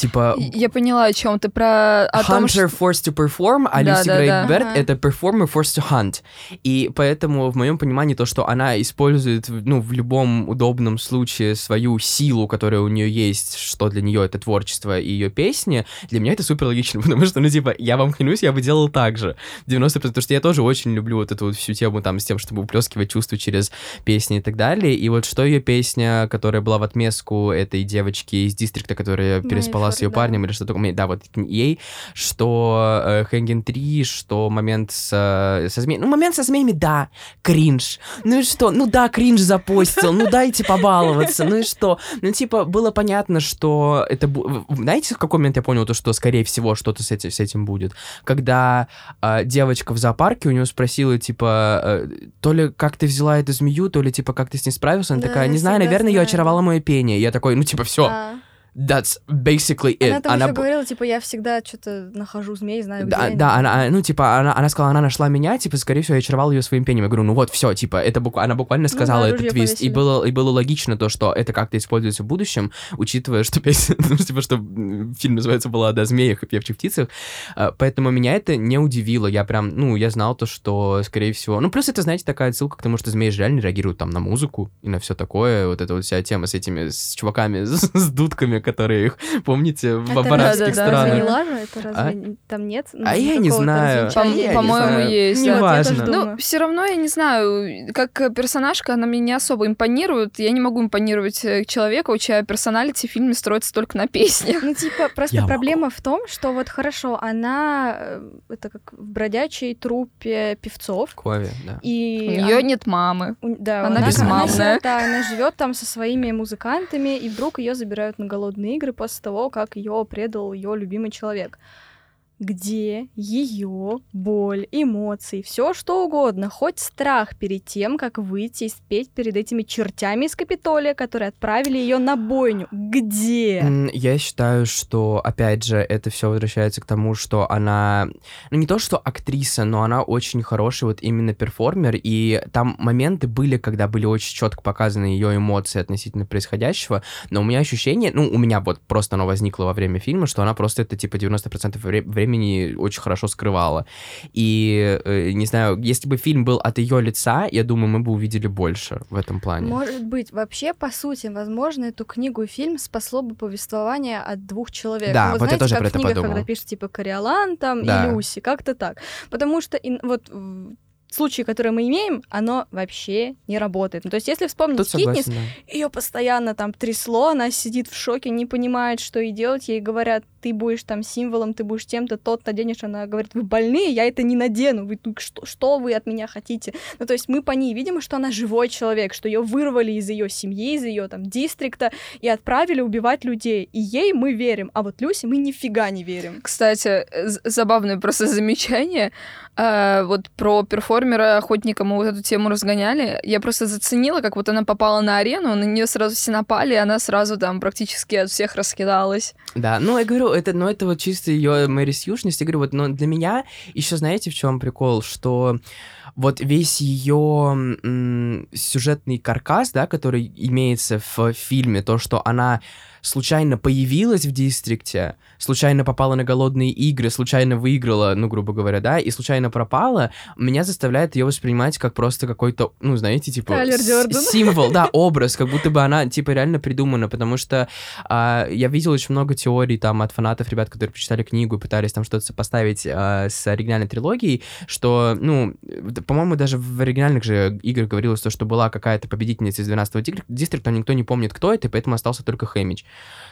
типа... Я поняла, о чем ты про о том, Hunter что... forced to perform, а Да, Люси да, Грей да. Берт Ага. это performer forced to hunt. И поэтому в моем понимании то, что она использует, ну, в любом удобном случае свою силу, которая у нее есть, что для нее это творчество и ее песни, для меня это супер логично, потому что, ну, типа, я вам клянусь, я бы делал так же. 90%, потому что я тоже очень люблю вот эту вот всю тему там с тем, чтобы уплескивать чувства через песни и так далее. И вот что ее песня, которая была в отместку этой девочки из Дистрикта, которая Майя переспала с ее да. парнем или что такое, да, вот ей, что э, Хэнген 3, что момент с, э, со змеями. Ну, момент со змеями, да, кринж. Ну и что? Ну да, кринж запостил, ну дайте побаловаться, ну и что? Ну, типа, было понятно, что это... Знаете, в какой момент я понял то, что, скорее всего, что-то с этим, с этим будет? Когда э, девочка в зоопарке у нее спросила, типа, э, то ли как ты взяла эту змею, то ли, типа, как ты с ней справился? Она Да, такая, не знаю, наверное, ее знаю. очаровало мое пение. Я такой, ну, типа, все, А. that's basically it. Она там еще б- говорила, типа, я всегда что-то нахожу змей, знаю, где да, они. да, она, ну, типа, она, она сказала, она нашла меня, типа, скорее всего, я очаровал ее своим пением. Я говорю, ну вот, все, типа, это буква- она буквально сказала да, этот твист. И было, и было логично то, что это как-то используется в будущем, учитывая, что песня, ну, типа, что фильм называется «Баллада о змеях и певчих птицах». А, Поэтому меня это не удивило. Я прям, ну, я знал то, что, скорее всего... Ну, плюс это, знаете, такая отсылка к тому, что змеи же реально реагируют там на музыку и на все такое. Вот эта вот вся тема с этими, с чуваками, с, с дудками, которые их, помните, в Это арабских да, да, Разве странах. не лажа? Это разве там нет? ну, А я не знаю. развенчания? я не По-моему, знаю. есть, да. Неважно. Ну, все равно, я не знаю, как персонажка, она мне не особо импонирует. Я не могу импонировать э, человеку, чья персоналити в фильме строится только на песнях. Ну, типа, просто Я проблема в том, что вот хорошо, она э, это как в бродячей труппе певцов. Кови, да. И У нее нет мамы. Да, Она безмамная. сирота, она живет там со своими музыкантами, и вдруг ее забирают на голодные игры после того, как ее предал ее любимый человек. Где ее боль, эмоции, все что угодно, хоть страх перед тем, как выйти и спеть перед этими чертями из Капитолия, которые отправили ее на бойню. Где? Я считаю, что, опять же, это все возвращается к тому, что она, ну не то, что актриса, но она очень хороший вот именно перформер, и там моменты были, когда были очень четко показаны ее эмоции относительно происходящего, но у меня ощущение, ну у меня вот просто оно возникло во время фильма, что она просто это типа 90% вре- времени очень хорошо скрывала. И, э, не знаю, если бы фильм был от ее лица, я думаю, мы бы увидели больше в этом плане. Может быть, вообще, по сути, возможно, эту книгу и фильм спасло бы повествование от двух человек. Да, Ну, вот я знаете, тоже как про это книгах, подумал. когда пишут, типа, Кориолан там Да. и Люси, как-то так. Потому что ин- вот случае, который мы имеем, оно вообще не работает. Ну, то есть, если вспомнить Тут согласен, да. ее постоянно там трясло, она сидит в шоке, не понимает, что ей делать. Ей говорят, ты будешь там символом, ты будешь тем-то, тот наденешь. Она говорит, вы больные, я это не надену. Вы тут что, что вы от меня хотите? Ну, то есть мы по ней видим, что она живой человек, что ее вырвали из ее семьи, из ее там дистрикта и отправили убивать людей. И ей мы верим, а вот Люси мы нифига не верим. Кстати, забавное просто замечание. А, вот про перформера охотника мы вот эту тему разгоняли. Я просто заценила, как вот она попала на арену, на нее сразу все напали, и она сразу там практически от всех раскидалась. Да, ну я говорю, это, ну это вот чисто ее Мэри Сьюшность. Я говорю, вот, но для меня еще знаете в чем прикол, что вот весь ее сюжетный каркас, да, который имеется в фильме, то, что она случайно появилась в дистрикте, случайно попала на голодные игры, случайно выиграла, ну, грубо говоря, да, и случайно пропала, меня заставляет ее воспринимать как просто какой-то, ну, знаете, типа... С-. Символ, да, образ, как будто бы она, типа, реально придумана, потому что а, я видел очень много теорий там от фанатов, ребят, которые прочитали книгу и пытались там что-то сопоставить а, с оригинальной трилогией, что, ну, по-моему, даже в оригинальных же играх говорилось то, что была какая-то победительница из 12-го дик- дистрикта, но никто не помнит, кто это, и поэтому остался только Хэмич.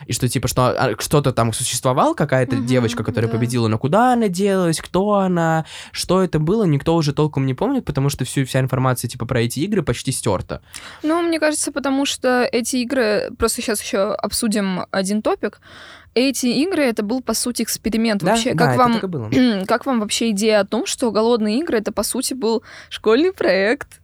И что, типа, что а, что-то там существовал, какая-то Мгм, девочка, которая да. победила, но куда она делась, кто она, что это было, никто уже толком не помнит, потому что всю, вся информация, типа, про эти игры почти стерта. Ну, мне кажется, потому что эти игры, просто сейчас еще обсудим один топик. Эти игры это был по сути эксперимент. Да, вообще, да, как вам как вам вообще идея о том, что голодные игры это по сути был школьный проект?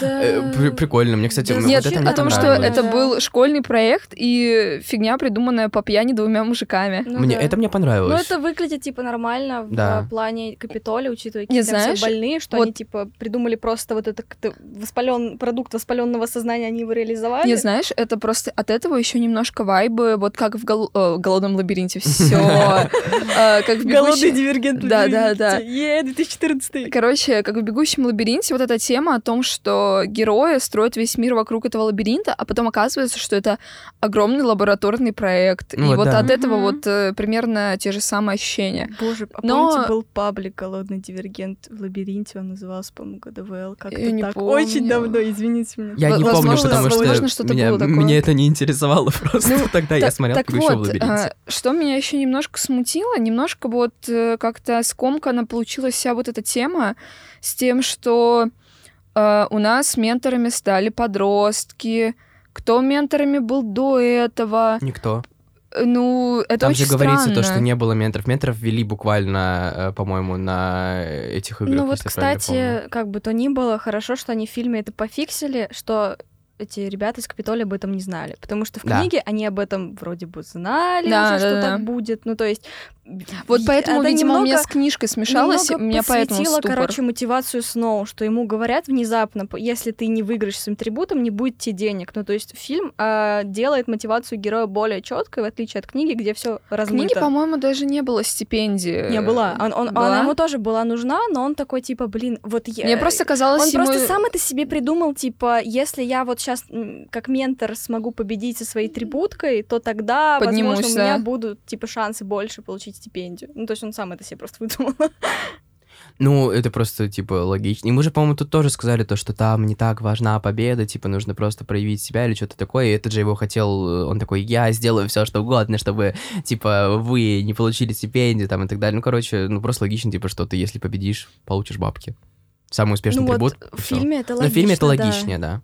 Да. Э, при- Прикольно, мне, кстати, Да, вот Нет, это о том, что это был школьный проект и фигня, придуманная по пьяни двумя мужиками. Ну Мне, да. это мне Ну, понравилось. это выглядит, типа, нормально в Да. э, плане Капитолия, учитывая, какие там знаешь, все больные, что вот- они, типа, придумали просто вот это как-то воспален... продукт воспаленного сознания, они его реализовали. Не знаешь, это просто от этого еще немножко вайбы, вот как в гол- э, голодном лабиринте. Все. Как в Голодный дивергент. Да, да, да. Е, 2014. Короче, как в «Бегущем лабиринте» вот эта тема о том, что герои строят весь мир вокруг этого лабиринта, а потом оказывается, что это огромный лабораторный проект. Ну и вот вот да. от этого Мгм. вот э, примерно те же самые ощущения. Боже, а Но- помните, был паблик «Голодный дивергент» в лабиринте, он назывался, по-моему, ГДВЛ, как-то Я не так. помню. Очень давно, извините меня. Я не Возможно, помню, потому возможно, что, что-то меня, было такое. меня это не интересовало просто. Ну, Тогда я смотрел так «Бегущего в вот, лабиринте». а, что меня еще немножко смутило, немножко вот э, как-то скомканно получилась вся вот эта тема с тем, что э, у нас менторами стали подростки, кто менторами был до этого. Никто. Э, Ну, это Там очень же говорится то, что странно. не было менторов. Менторов ввели буквально, э, по-моему, на этих играх. Ну вот, кстати, как бы то ни было, хорошо, что они в фильме это пофиксили, что эти ребята из Капитолия об этом не знали. Потому что в Да. книге они об этом вроде бы знали Да, уже, что да, да. так будет. Ну, то есть Вот поэтому, это видимо, у меня немного- с книжкой смешалось, немного у меня поэтому ступор. короче, мотивацию Сноу, что ему говорят внезапно, если ты не выиграешь своим трибутом, не будет тебе денег. Ну, то есть фильм а, делает мотивацию героя более четкой, в отличие от книги, где все размыто. книге, по-моему, даже не было стипендии. Не была. Он, он- Была? она ему тоже была нужна, но он такой, типа, блин, вот я... Мне просто казалось Он ему... просто сам это себе придумал, типа, если я вот сейчас как ментор смогу победить со своей трибуткой, то тогда, Поднимусь, возможно, у меня да. будут, типа, шансы больше получить стипендию. Ну, то есть он сам это себе просто выдумал. Ну, это просто, типа, логично. И мы же, по-моему, тут тоже сказали то, что там не так важна победа, типа, нужно просто проявить себя или что-то такое. И этот же его хотел, э, он такой, я сделаю все, что угодно, чтобы, типа, вы не получили стипендию, там, и так далее. Ну, короче, ну, просто логично, типа, что ты, если победишь, получишь бабки. Самый успешный ну, вот трибут. в фильме это Но логично, в фильме это да. логичнее, да.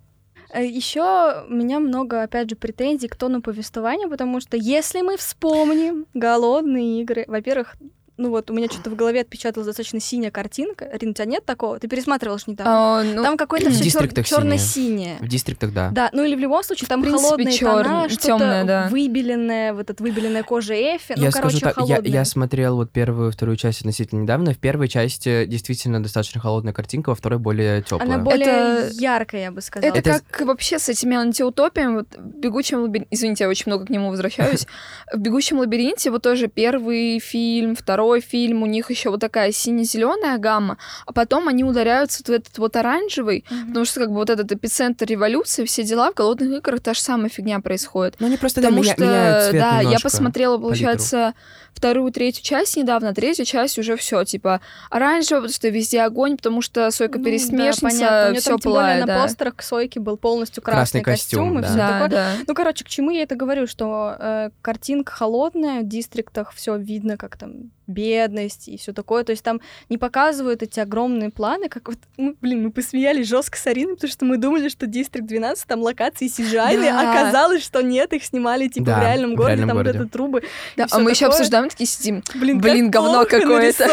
Еще у меня много, опять же, претензий к тону повествования, потому что если мы вспомним голодные игры, во-первых, ну вот у меня что-то в голове отпечаталась достаточно синяя картинка. Рин, у тебя нет такого? Ты пересматривала ж недавно. А, ну, там какое-то в все дистриктах черно-синее. В дистриктах, да. Да, ну или в любом случае, там принципе, холодные чёрн- тона, что-то да. выбеленное, вот эта выбеленная кожа Эфи, ну, я короче, скажу так, я, холодное. я смотрел вот первую и вторую часть относительно недавно. В первой части действительно достаточно холодная картинка, во второй более теплая. Она более Это- яркая, я бы сказала. Это, Это- как вообще с этими антиутопиями. Вот в «Бегущем лабиринте...» Извините, я очень много к нему возвращаюсь. В «Бегущем лабиринте» вот тоже первый фильм, второй фильм, у них еще вот такая сине-зеленая гамма, а потом они ударяются в этот вот оранжевый, Мгм. потому что как бы вот этот эпицентр революции, все дела в «Голодных играх» та же самая фигня происходит. Ну, они просто да, Потому меня- что, меняют цвет да, я посмотрела, получается, вторую, третью часть недавно, третья часть уже все, типа, оранжевая, потому что везде огонь, потому что Сойка Ну, да, пересмешница, понятно. У неё все пылает, на да. постерах к Сойке был полностью красный, Красный костюм, костюм, и да. всё Да, такое. да. Ну, короче, к чему я это говорю, что э, картинка холодная, в дистриктах все видно, как там бедность и все такое. То есть там не показывают эти огромные планы, как вот, ну, блин, мы посмеялись жестко с Ариной, потому что мы думали, что Дистрикт 12 там локации cgi Да. оказалось, что нет, их снимали типа Да, в реальном в городе, реальном там вот городе. это трубы. Да, а мы еще такое. обсуждаем, такие сидим. Блин, Блин, как говно какое-то.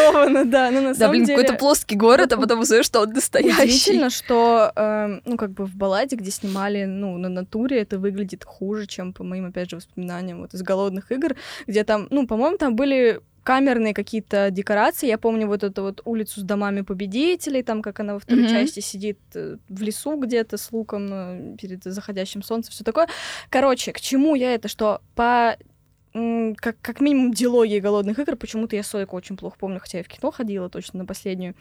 да, ну на Да, самом блин, деле... какой-то плоский город, а потом узнаешь, что он настоящий. Удивительно, что, эм, ну, как бы в балладе, где снимали, ну, на натуре, это выглядит хуже, чем по моим, опять же, воспоминаниям вот из голодных игр, где там, ну, по-моему, там были камерные какие-то декорации. Я помню вот эту вот улицу с домами победителей, там, как она во второй Мгм. части сидит э, в лесу где-то с луком э, перед заходящим солнцем, все такое. Короче, к чему я это, что по как, как минимум диалогии голодных игр, почему-то я Сойку очень плохо помню, хотя я в кино ходила точно на последнюю.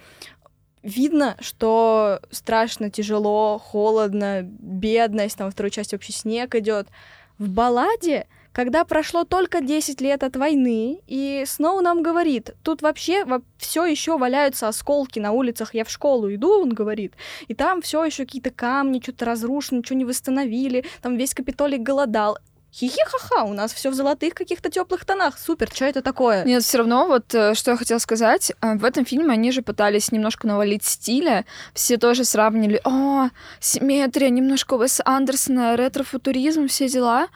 Видно, что страшно, тяжело, холодно, бедность, там во второй части вообще снег идет. В балладе, когда прошло только 10 лет от войны, и Сноу нам говорит, тут вообще все еще валяются осколки на улицах, я в школу иду, он говорит, и там все еще какие-то камни, что-то разрушено, ничего не восстановили, там весь Капитолий голодал. Хихи-ха-ха, у нас все в золотых каких-то теплых тонах. Супер, что это такое? Нет, все равно, вот э, что я хотела сказать, э, в этом фильме они же пытались немножко навалить стиля. Все тоже сравнили, о, симметрия, немножко Уэса Андерсона, ретро-футуризм, все дела.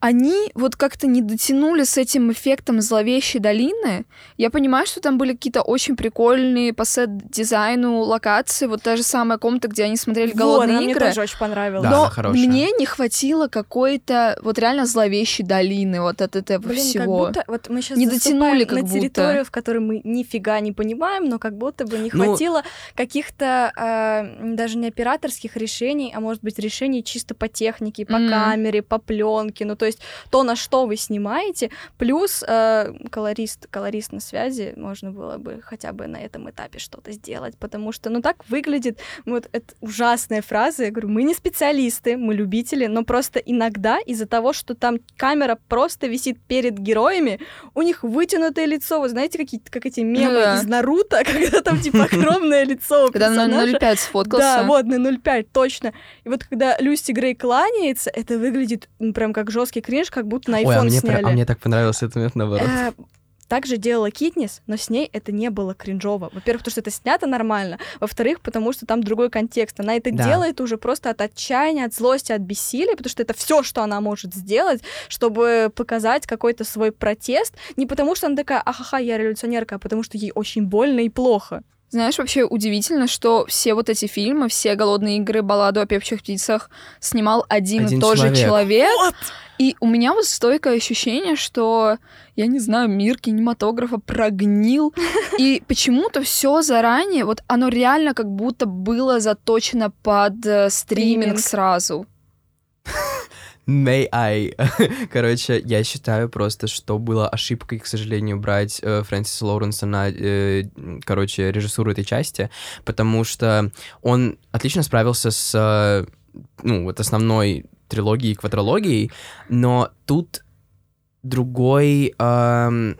Они вот как-то не дотянули с этим эффектом зловещей долины. Я понимаю, что там были какие-то очень прикольные по сет-дизайну локации. Вот та же самая комната, где они смотрели «Голодные она мне игры». тоже очень понравилась. Да, Но она хорошая. мне не хватило какой-то вот реально зловещей долины вот от этого Блин, всего. как будто вот мы сейчас Не дотянули как на будто. территорию, в которой мы нифига не понимаем, но как будто бы не Ну- хватило каких-то а, даже не операторских решений, а может быть решений чисто по технике, по Мгм. камере, по пленке. Ну то есть то, на что вы снимаете, плюс э, колорист, колорист на связи, можно было бы хотя бы на этом этапе что-то сделать, потому что ну так выглядит, вот это ужасная фраза, я говорю, мы не специалисты, мы любители, но просто иногда из-за того, что там камера просто висит перед героями, у них вытянутое лицо, вы знаете, какие как эти мемы Ну да. из Наруто, когда там типа огромное лицо Когда на персонажа. 0,5 сфоткался. Да, вот на 0,5, точно. И вот когда Люси Грей кланяется, это выглядит ну, прям как жесткий кринж, как будто на Ой, а iPhone мне, про- сняли. а мне так понравился этот момент наоборот. Э, Так же делала Китнис, но с ней это не было кринжово. Во-первых, потому что это снято нормально. Во-вторых, потому что там другой контекст. Она это Да. делает уже просто от отчаяния, от злости, от бессилия, потому что это все, что она может сделать, чтобы показать какой-то свой протест. Не потому что она такая, ахаха, я революционерка, а потому что ей очень больно и плохо. Знаешь, вообще удивительно, что все вот эти фильмы, все «Голодные игры», «Балладу о певчих птицах» снимал один, Один и тот человек. же человек. И у меня вот стойкое ощущение, что, я не знаю, мир кинематографа прогнил. И почему-то все заранее, вот оно реально как будто было заточено под э, стриминг Стриминг. сразу. May I. Короче, я считаю просто, что было ошибкой, к сожалению, брать э, Фрэнсиса Лоуренса на, э, короче, режиссуру этой части, потому что он отлично справился с, э, ну, вот основной трилогией, квадрологией, но тут другой... нем-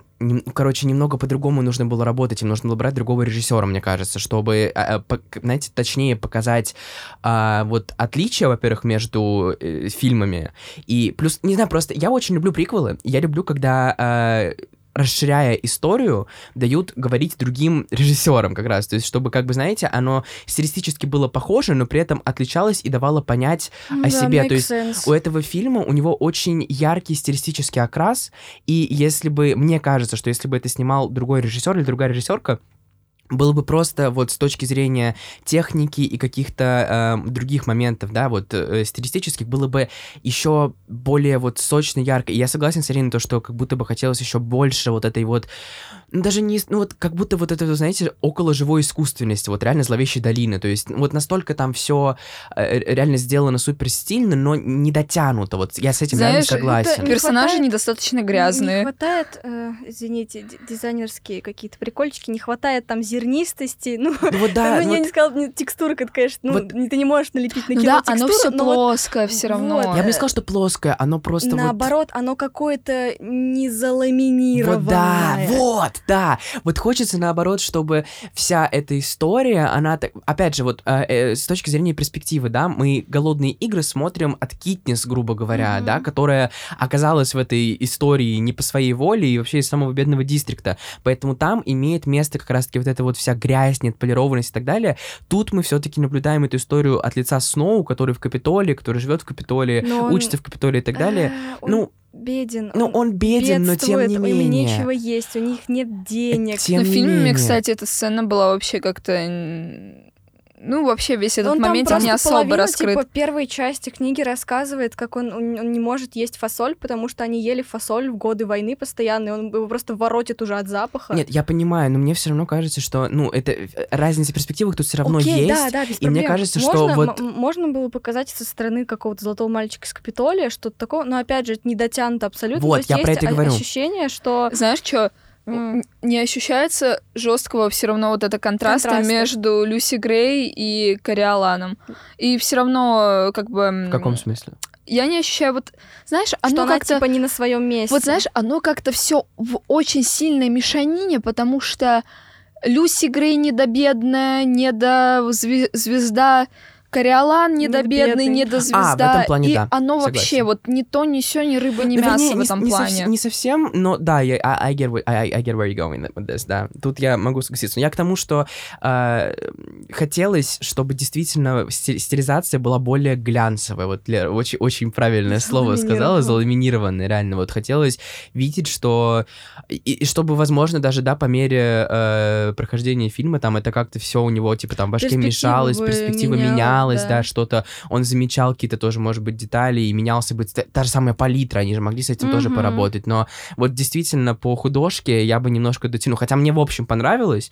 короче, немного по-другому нужно было работать, им нужно было брать другого режиссера, мне кажется, чтобы, а, а, знаете, точнее показать а, вот отличия, во-первых, между э, фильмами, и плюс, не знаю, просто я очень люблю приквелы, я люблю, когда а, расширяя историю, дают говорить другим режиссерам как раз, то есть чтобы, как бы, знаете, оно стилистически было похоже, но при этом отличалось и давало понять о себе, то есть у этого фильма у него очень яркий стилистический окрас, и если бы, мне кажется, что если бы это снимал другой режиссер или другая режиссерка, было бы просто вот с точки зрения техники и каких-то э, других моментов, да, вот э, стилистических, было бы еще более вот сочно, ярко. И я согласен с Ариной, то, что как будто бы хотелось еще больше вот этой вот, ну, даже не, ну вот как будто вот это, знаете, около живой искусственности, вот реально зловещей долины, то есть вот настолько там все реально сделано супер стильно, но не дотянуто, вот я с этим реально Знаешь, это согласен. Не Персонажи хватает- недостаточно Не грязные. хватает, э, извините, ди- дизайнерские какие-то прикольчики, не хватает там зернистости, ну, Ну вот да, ну, вот- я не сказала, не, текстурка, это, конечно, ну, Вот- ты не можешь налепить на Ну кино да, оно текстуру, все но вот плоское все равно. вот, я бы не сказал, что плоское, оно просто вот... наоборот, оно какое-то не заламинированное. Вот да, вот, да. Вот хочется наоборот, чтобы вся эта история, она, так- опять же, вот э, э, с точки зрения перспективы, да, мы голодные игры смотрим от Китнис, грубо говоря, Мгм. да, которая оказалась в этой истории не по своей воле и вообще из самого бедного дистрикта. Поэтому там имеет место как раз-таки вот эта вот вся грязь, неотполированность и так далее. Тут мы все-таки наблюдаем эту историю от лица Сноу, который в Капитолии, который живет в Капитолии, Но он- учится в Капитолии и так далее. А, он Ну, беден. ну, он беден, но тем не Им менее. нечего есть, у них нет денег. Тем Но в фильме, менее. кстати, эта сцена была вообще как-то... Ну, вообще весь этот он момент не особо половину, раскрыт. Типа, первой части книги рассказывает, как он, он не может есть фасоль, потому что они ели фасоль в годы войны постоянно, и он его просто воротит уже от запаха. Нет, я понимаю, но мне все равно кажется, что, ну, это э, разница в перспективах тут все равно Окей, есть. да, да, без и мне проблем. кажется, что можно, вот- м- можно было показать со стороны какого-то золотого мальчика из Капитолия, что-то такое, но опять же, это не дотянуто абсолютно. Вот, То есть я про есть это говорю. ощущение, что Знаешь, что? М. Не ощущается жесткого все равно вот это контраста Контраста. между Люси Грей и Кориоланом. И все равно, как бы... В каком смысле? Я не ощущаю вот... Знаешь, что оно она как-то... типа не на своем месте. Вот знаешь, оно как-то все в очень сильной мешанине, потому что Люси Грей недобедная, недозвезда, Кориолан недобедный, недозвезда. А, в этом плане и да, оно согласен. вообще вот ни то, ни сё, ни рыба, ни Ну, мясо вернее, в не- этом не, плане. не совсем, но да, я, I, I, get I, I get where you're going with this, да. Тут я могу согласиться. Но я к тому, что э, хотелось, чтобы действительно сти- стилизация была более глянцевая. Вот Лера очень, очень правильное слово сказала, Заламинированная. реально. Вот хотелось видеть, что... И, и чтобы, возможно, даже, да, по мере э, прохождения фильма, там это как-то все у него, типа, там, в башке Перспектива мешалось, бы перспектива менялась, менялась, да. да, что-то он замечал какие-то тоже, может быть, детали, и менялся бы та же самая палитра, они же могли с этим тоже Мгм. поработать, но вот действительно по художке я бы немножко дотянул, хотя мне в общем понравилось,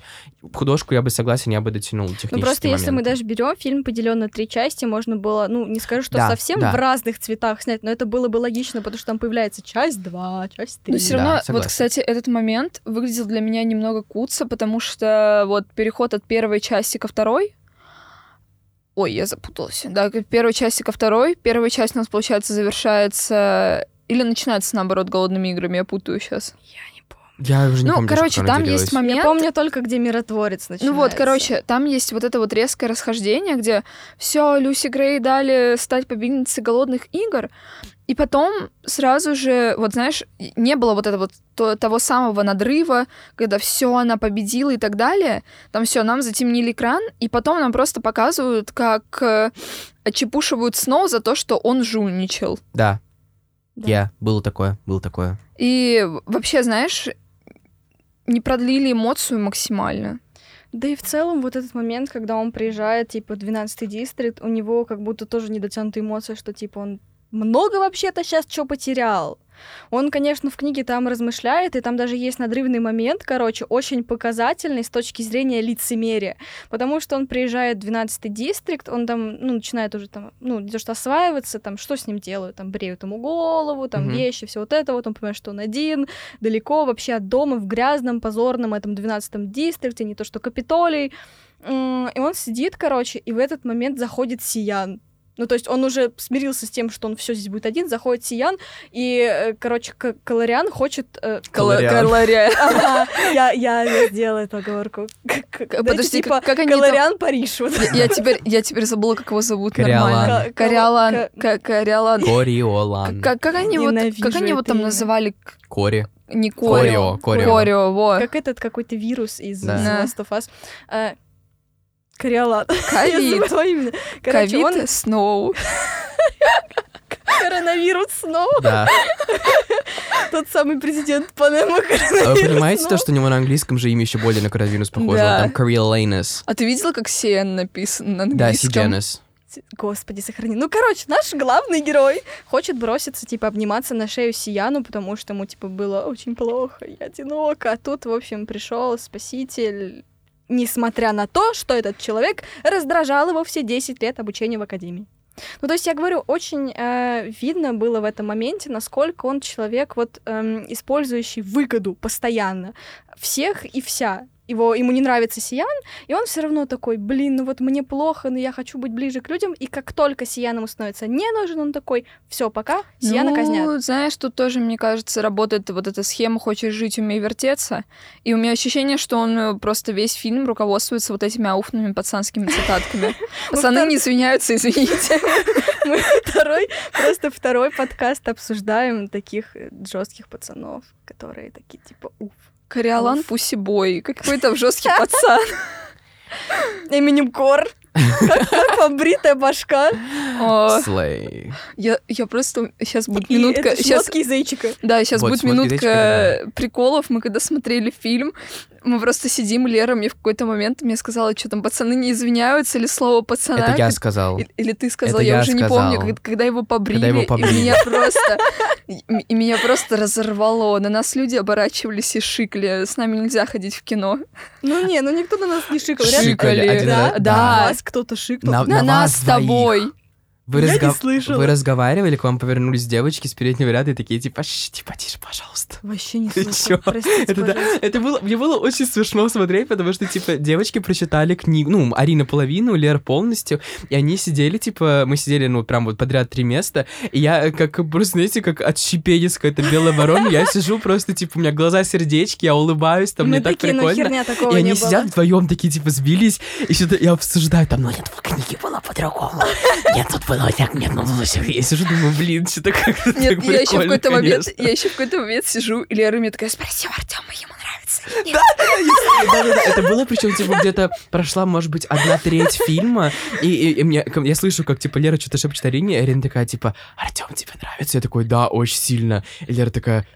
художку я бы согласен, я бы дотянул технически Ну просто если мы даже берем фильм поделен на три части, можно было, ну не скажу, что Да, совсем да. в разных цветах снять, но это было бы логично, потому что там появляется часть 2, часть 3. Но все Да, равно, вот, согласен. кстати, этот момент выглядел для меня немного куца, потому что вот переход от первой части ко второй. Ой, я запуталась. Да, к первой части ко второй. Первая часть у нас, получается, завершается... Или начинается, наоборот, голодными играми, я путаю сейчас. Я не помню. Я уже не ну, помню, короче, там делилась. есть момент... Я помню только, где миротворец начинается. Ну вот, короче, там есть вот это вот резкое расхождение, где все Люси Грей дали стать победительницей голодных игр, и потом сразу же, вот знаешь, не было вот этого вот то- того самого надрыва, когда все она победила и так далее. Там все, нам затемнили экран, и потом нам просто показывают, как э, отчепушивают Сноу за то, что он жульничал. Да, Да. я, было такое, было такое. И вообще, знаешь, не продлили эмоцию максимально. Да и в целом вот этот момент, когда он приезжает, типа, 12-й дистрикт, у него как будто тоже недотянутые эмоции, что, типа, он много вообще-то сейчас что потерял. Он, конечно, в книге там размышляет, и там даже есть надрывный момент, короче, очень показательный с точки зрения лицемерия, потому что он приезжает в 12-й дистрикт, он там, ну, начинает уже там, ну, что осваиваться, там, что с ним делают, там, бреют ему голову, там, Мгм. вещи, все вот это вот, он понимает, что он один, далеко вообще от дома, в грязном, позорном этом 12-м дистрикте, не то что Капитолий, и он сидит, короче, и в этот момент заходит Сиян. Ну, то есть он уже смирился с тем, что он все здесь будет один, заходит Сиян, и, э, короче, К- Калариан хочет... э, Кала- Калориан. Калория. Ага, я, я, сделала эту оговорку. Это Подожди, типа как- как они там- Калариан Париж. вот. Я- Я теперь, я теперь забыла, как его зовут Кориолан. нормально. Кориолан. Кориолан. Кориолан. Как, они вот, как они его это там имя. называли? Кори. Не Корио, Корио. Корио. Как этот какой-то вирус из. Last of Us. Кориолан. Ковид. Короче, он Ковид, Сноу. коронавирус снова. Да. Тот самый президент Панема А коронавирус вы понимаете то, что у него на английском же имя еще более на коронавирус похоже? Да. Там Кориоленес. А ты видела, как Сиэн написан на Да, английском? Сидженес. Господи, сохрани. Ну, короче, наш главный герой хочет броситься, типа, обниматься на шею Сияну, потому что ему, типа, было очень плохо, я одиноко. А тут, в общем, пришел спаситель, несмотря на то, что этот человек раздражал его все 10 лет обучения в академии. Ну, то есть, я говорю, очень э, видно было в этом моменте, насколько он человек, вот, эм, использующий выгоду постоянно всех и вся. Его, ему не нравится Сиян, и он все равно такой, блин, ну вот мне плохо, но я хочу быть ближе к людям. И как только Сиян ему становится не нужен, он такой, все, пока, Сияна ну, казнят. знаешь, тут тоже, мне кажется, работает вот эта схема «хочешь жить, умей вертеться». И у меня ощущение, что он э, просто весь фильм руководствуется вот этими ауфными пацанскими цитатками. Пацаны не извиняются, извините. Мы второй, просто второй подкаст обсуждаем таких жестких пацанов, которые такие типа уф. Кориолан. Пусибой. Какой-то жесткий пацан. Именем Кор. Как как вам бритая башка? Слей. Я я просто... Сейчас будет минутка... Сейчас из зайчика. Да, сейчас Вот, будет минутка приколов. Мы когда смотрели фильм, мы просто сидим, Лера мне в какой-то момент мне сказала, что там пацаны не извиняются, или слово пацана. Это я сказал. и- Или ты сказал, Это я, я уже не сказал. помню, когда, когда его побрили, Когда его и побрили. меня просто, и, и меня просто разорвало. На нас люди оборачивались и шикли. С нами нельзя ходить в кино. Ну не, ну никто на нас не шикал. Шикали Да, да. на вас кто-то шикнул. На- На, нас с тобой. Вы, Я не разгов- слышала. вы разговаривали, к вам повернулись девочки с переднего ряда и такие, типа, «Шш, типа, тише, пожалуйста. Вообще не слышала. Простите, Это, да, это было, мне было очень смешно смотреть, потому что, типа, девочки прочитали книгу, ну, Арина половину, Лера полностью, и они сидели, типа, мы сидели, ну, прям вот подряд три места, и я, как, просто, знаете, как от щепенец какой-то белой вороны, я сижу просто, типа, у меня глаза сердечки, я улыбаюсь, там, Мы мне так ну прикольно. И не они сидят вдвоем такие, типа, сбились, и что-то и обсуждают, там, ну, нет, в книге было по-другому. Нет, тут было так, нет, ну, ну, всё». я сижу, думаю, блин, что-то как-то Нет, так я еще в какой-то момент, я еще в какой-то момент сижу, и Лера мне такая, спроси у Артема, ему нравится. или нет?» Да-да-да, это было, причем, типа, где-то прошла, может быть, одна треть фильма, и, и- и мне, я слышу, как, типа, Лера что-то шепчет Арине, и Арина такая, типа, Артем, тебе нравится? Я такой, да, очень сильно. И Лера такая,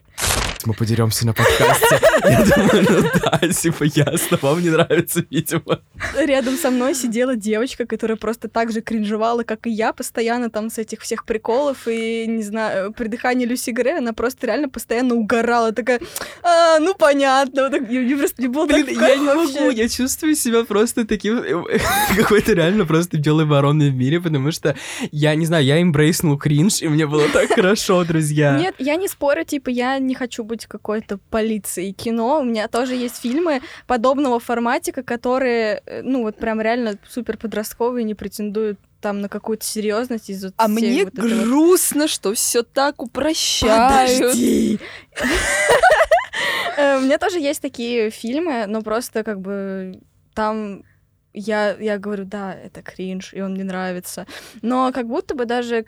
мы подеремся на подкасте. Я думаю, ну да, типа, ясно, вам не нравится, видимо. Рядом со мной сидела девочка, которая просто так же кринжевала, как и я, постоянно там с этих всех приколов и, не знаю, при дыхании Люси Грей, она просто реально постоянно угорала, такая, а, ну понятно, так, мне просто не было Блин, я не могу, я чувствую себя просто таким, какой-то реально просто белой вороной в мире, потому что я, не знаю, я эмбрейснул кринж, и мне было так хорошо, друзья. Нет, я не спорю, типа, я не хочу быть какой-то полицией кино. У меня тоже есть фильмы подобного форматика, которые, э, ну, вот прям реально супер подростковые, не претендуют там на какую-то серьезность из-за А мне вот этой вот- грустно, что все так упрощают. Подожди. Э, У меня тоже есть такие фильмы, но просто как бы там я, я говорю, да, это кринж, и он мне нравится. Но как будто бы даже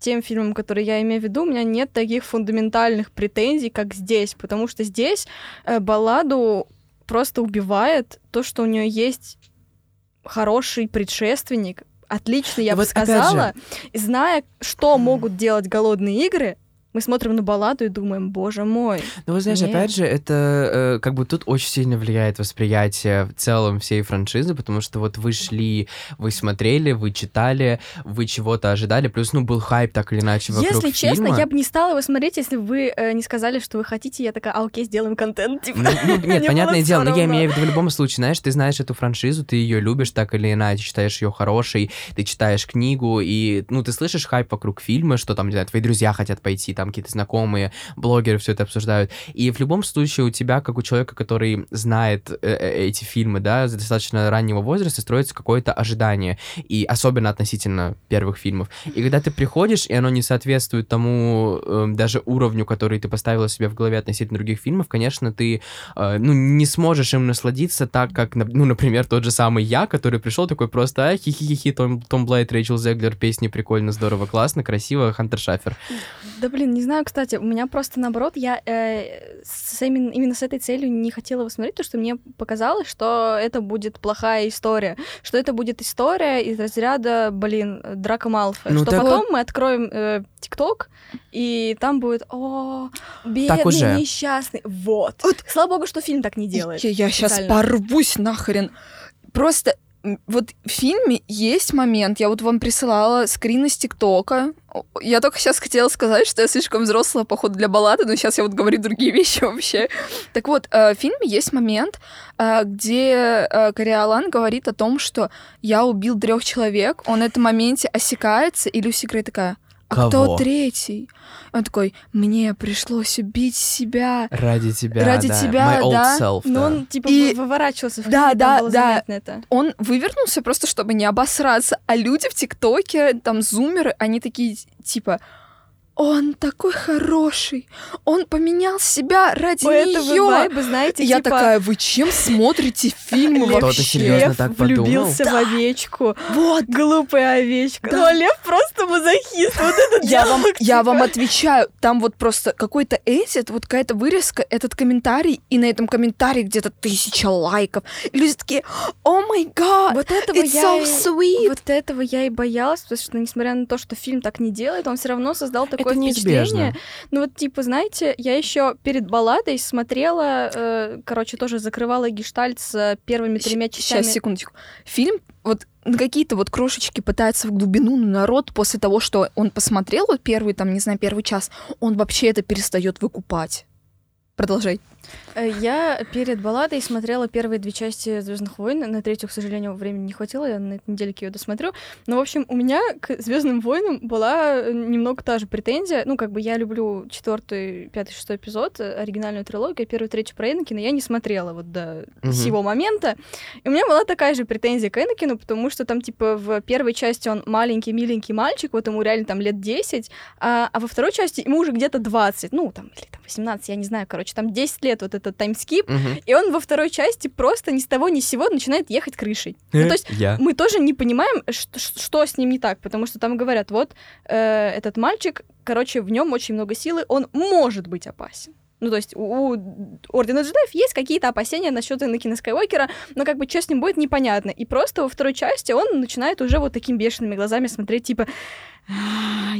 тем фильмам, которые я имею в виду, у меня нет таких фундаментальных претензий, как здесь, потому что здесь э, балладу просто убивает то, что у нее есть хороший предшественник, отличный, я бы Вот опять сказала, и зная, что могут делать голодные игры, Мы смотрим на балладу и думаем, боже мой. Ну, вы знаешь, Нет. опять же, это э, как бы тут очень сильно влияет восприятие в целом всей франшизы, потому что вот вы шли, вы смотрели, вы читали, вы чего-то ожидали, плюс, ну, был хайп так или иначе вокруг Если честно, фильма. я бы не стала его смотреть, если бы вы э, не сказали, что вы хотите. Я такая, а окей, сделаем контент. Типа. Ну, ну, нет, понятное дело, но я имею в виду в любом случае, знаешь, ты знаешь эту франшизу, ты ее любишь так или иначе, считаешь ее хорошей, ты читаешь книгу, и, ну, ты слышишь хайп вокруг фильма, что там, не знаю, твои друзья хотят пойти, там какие-то знакомые, блогеры все это обсуждают. И в любом случае у тебя, как у человека, который знает э, э, эти фильмы, да, с достаточно раннего возраста, строится какое-то ожидание, и особенно относительно первых фильмов. И когда ты приходишь, и оно не соответствует тому э, даже уровню, который ты поставила себе в голове относительно других фильмов, конечно, ты э, ну, не сможешь им насладиться так, как, ну, например, тот же самый я, который пришел такой просто, а, хи-хи-хи, Том, Том Блайт, Рэйчел Зеглер, песни прикольно, здорово, классно, красиво, Хантер Шафер. Да блин, не знаю, кстати, у меня просто наоборот, я э, с, именно, именно с этой целью не хотела его смотреть, потому что мне показалось, что это будет плохая история, что это будет история из разряда, блин, Драка Малфоя, Ну что так потом мы откроем э, ТикТок, и там будет, о, бедный, уже. несчастный, вот. Слава богу, что фильм так не делает. Я, сейчас специально. порвусь нахрен. Просто вот в фильме есть момент, я вот вам присылала скрин из ТикТока. Я только сейчас хотела сказать, что я слишком взрослая, походу, для баллады, но сейчас я вот говорю другие вещи вообще. Так вот, э, в фильме есть момент, э, где э, Кориолан говорит о том, что я убил трех человек, он на этом моменте осекается, и Люси Грей такая, а Кого? кто третий? Он такой, мне пришлось убить себя. Ради тебя, Ради да. тебя, My old да. self, Но да. он, типа, И- вы- выворачивался в Да, да, да. это. он вывернулся просто, чтобы не обосраться. А люди в ТикТоке, там, зумеры, они такие, типа, он такой хороший, он поменял себя ради нее. знаете, Я типа... такая, вы чем смотрите фильмы Лев Кто-то вообще? серьезно так подумал? влюбился в овечку. Вот, Глупая овечка. Да. Ну, а лев просто мазохист. Вот это я вам, я типа. вам отвечаю, там вот просто какой-то эдит, вот какая-то вырезка, этот комментарий, и на этом комментарии где-то тысяча лайков. И люди такие, о май гад, Вот этого it's я so sweet. Вот этого я и боялась, потому что, несмотря на то, что фильм так не делает, он все равно создал такое неизбежно. впечатление. Ну вот, типа, знаете, я еще перед балладой смотрела, э, короче, тоже закрывала гештальт с э, первыми тремя частями. Сейчас, секундочку. Фильм вот на какие-то вот крошечки пытается в глубину, но народ после того, что он посмотрел вот первый, там, не знаю, первый час, он вообще это перестает выкупать. Продолжай. Э, Я перед балладой смотрела первые две части Звездных войн. На третью, к сожалению, времени не хватило. Я на этой недельке ее досмотрю. Но, в общем, у меня к Звездным войнам была э, немного та же претензия. Ну, как бы я люблю четвертый, пятый, шестой эпизод, э, оригинальную трилогию, первую, третью про Энакина я не смотрела вот до Мгм. сего момента. И у меня была такая же претензия к Энакину, потому что там, типа, в первой части он маленький, миленький мальчик, вот ему реально там лет 10, а, а во второй части ему уже где-то 20, ну, там, или там 18, я не знаю, короче, там 10 лет вот этот таймскип, Мгм. и он во второй части просто ни с того ни с сего начинает ехать крышей. Ну, то есть Я. мы тоже не понимаем, что, что с ним не так, потому что там говорят, вот э, этот мальчик, короче, в нем очень много силы, он может быть опасен. Ну, то есть у, у Ордена Джедаев есть какие-то опасения насчет Энакина Скайуокера, но как бы что с ним будет, непонятно. И просто во второй части он начинает уже вот такими бешеными глазами смотреть, типа, «А,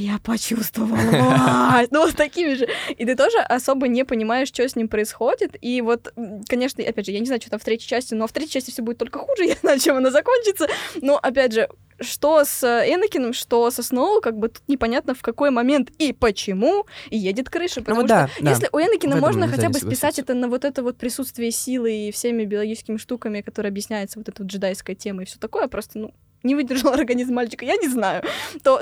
я почувствовал власть. Ну, вот такими же. И ты тоже особо не понимаешь, что с ним происходит. И вот, конечно, опять же, я не знаю, что там в третьей части, но в третьей части все будет только хуже, я знаю, чем она закончится. Но, опять же, что с Энакином, что со Сноу, как бы тут непонятно в какой момент и почему и едет крыша. Ну Потому вот что да, да. если у Энакина этом можно хотя бы списать это на вот это вот присутствие силы и всеми биологическими штуками, которые объясняется вот эта вот джедайская тема и все такое, просто, ну, не выдержал организм мальчика, я не знаю, то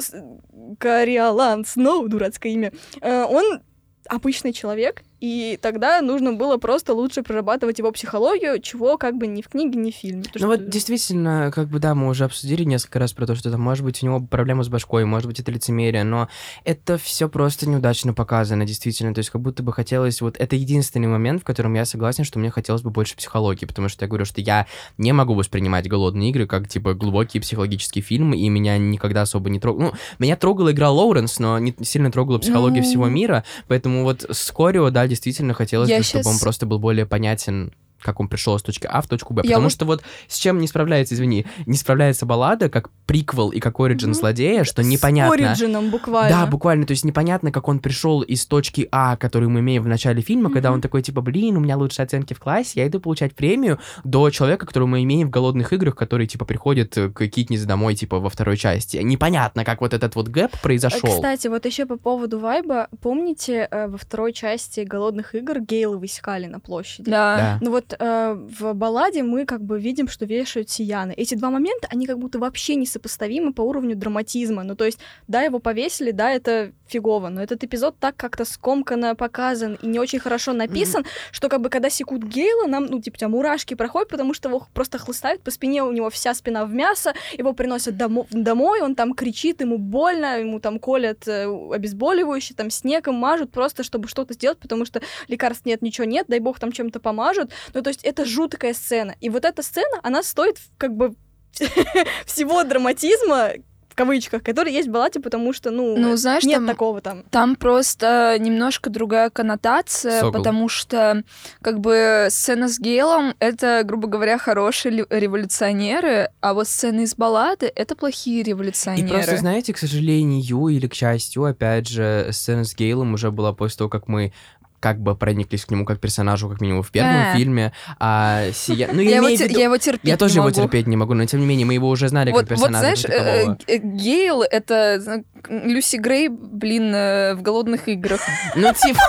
Кориолан Сноу, дурацкое имя, э, он обычный человек, и тогда нужно было просто лучше прорабатывать его психологию, чего как бы ни в книге, ни в фильме. Ну что- вот действительно, как бы да, мы уже обсудили несколько раз про то, что там может быть у него проблемы с башкой, может быть это лицемерие, но это все просто неудачно показано, действительно. То есть как будто бы хотелось, вот это единственный момент, в котором я согласен, что мне хотелось бы больше психологии, потому что я говорю, что я не могу воспринимать голодные игры как типа глубокие психологические фильмы, и меня никогда особо не трогал. Ну, меня трогала игра Лоуренс, но не сильно трогала психология Ну. всего мира, поэтому вот с Корио, да, действительно хотелось Я бы, чтобы он просто был более понятен как он пришел с точки А в точку Б. Я Потому вот- что вот с чем не справляется, извини, не справляется баллада, как приквел и как оригин Мгм. злодея, что С непонятно. Ориджином буквально. Да, буквально, то есть непонятно, как он пришел из точки А, которую мы имеем в начале фильма, когда Мгм. он такой, типа, блин, у меня лучшие оценки в классе, я иду получать премию, до человека, которого мы имеем в «Голодных играх», который, типа, приходит э, к Китнице домой, типа, во второй части. Непонятно, как вот этот вот гэп произошел. Кстати, вот еще по поводу вайба, помните, э, во второй части «Голодных игр» Гейлы высекали на площади? Да. Да. Ну вот э, в балладе мы как бы видим, что вешают сияны. Эти два момента, они как будто вообще несопоставимы по уровню драматизма. Ну то есть, да, его повесили, да, это фигово, но этот эпизод так как-то скомканно показан и не очень хорошо написан, что как бы когда секут Гейла, нам, ну типа, тебя мурашки проходят, потому что его просто хлыстают по спине, у него вся спина в мясо, его приносят домо- домой, он там кричит, ему больно, ему там колят э, обезболивающие, там снегом мажут просто, чтобы что-то сделать, потому что лекарств нет, ничего нет, дай бог там чем-то помажут. Ну, то есть это жуткая сцена. И вот эта сцена, она стоит как бы всего драматизма, кавычках, который есть в балладе, потому что, ну, Ну, знаешь, нет там- такого там. Там просто немножко другая коннотация, Сокол. потому что как бы сцена с Гейлом — это, грубо говоря, хорошие революционеры, а вот сцены из баллады — это плохие И революционеры. просто, знаете, к сожалению или к счастью, опять же, сцена с Гейлом уже была после того, как мы как бы прониклись к нему как персонажу, как минимум в первом А. фильме. А сия... Ну, я, я, его, виду- я его терпеть Я тоже не его могу. терпеть не могу, но тем не менее мы его уже знали Вот, как вот персонажа. знаешь, как э, такового. э, Гейл — это Люси Грей, блин, э, в «Голодных играх». Ну, типа...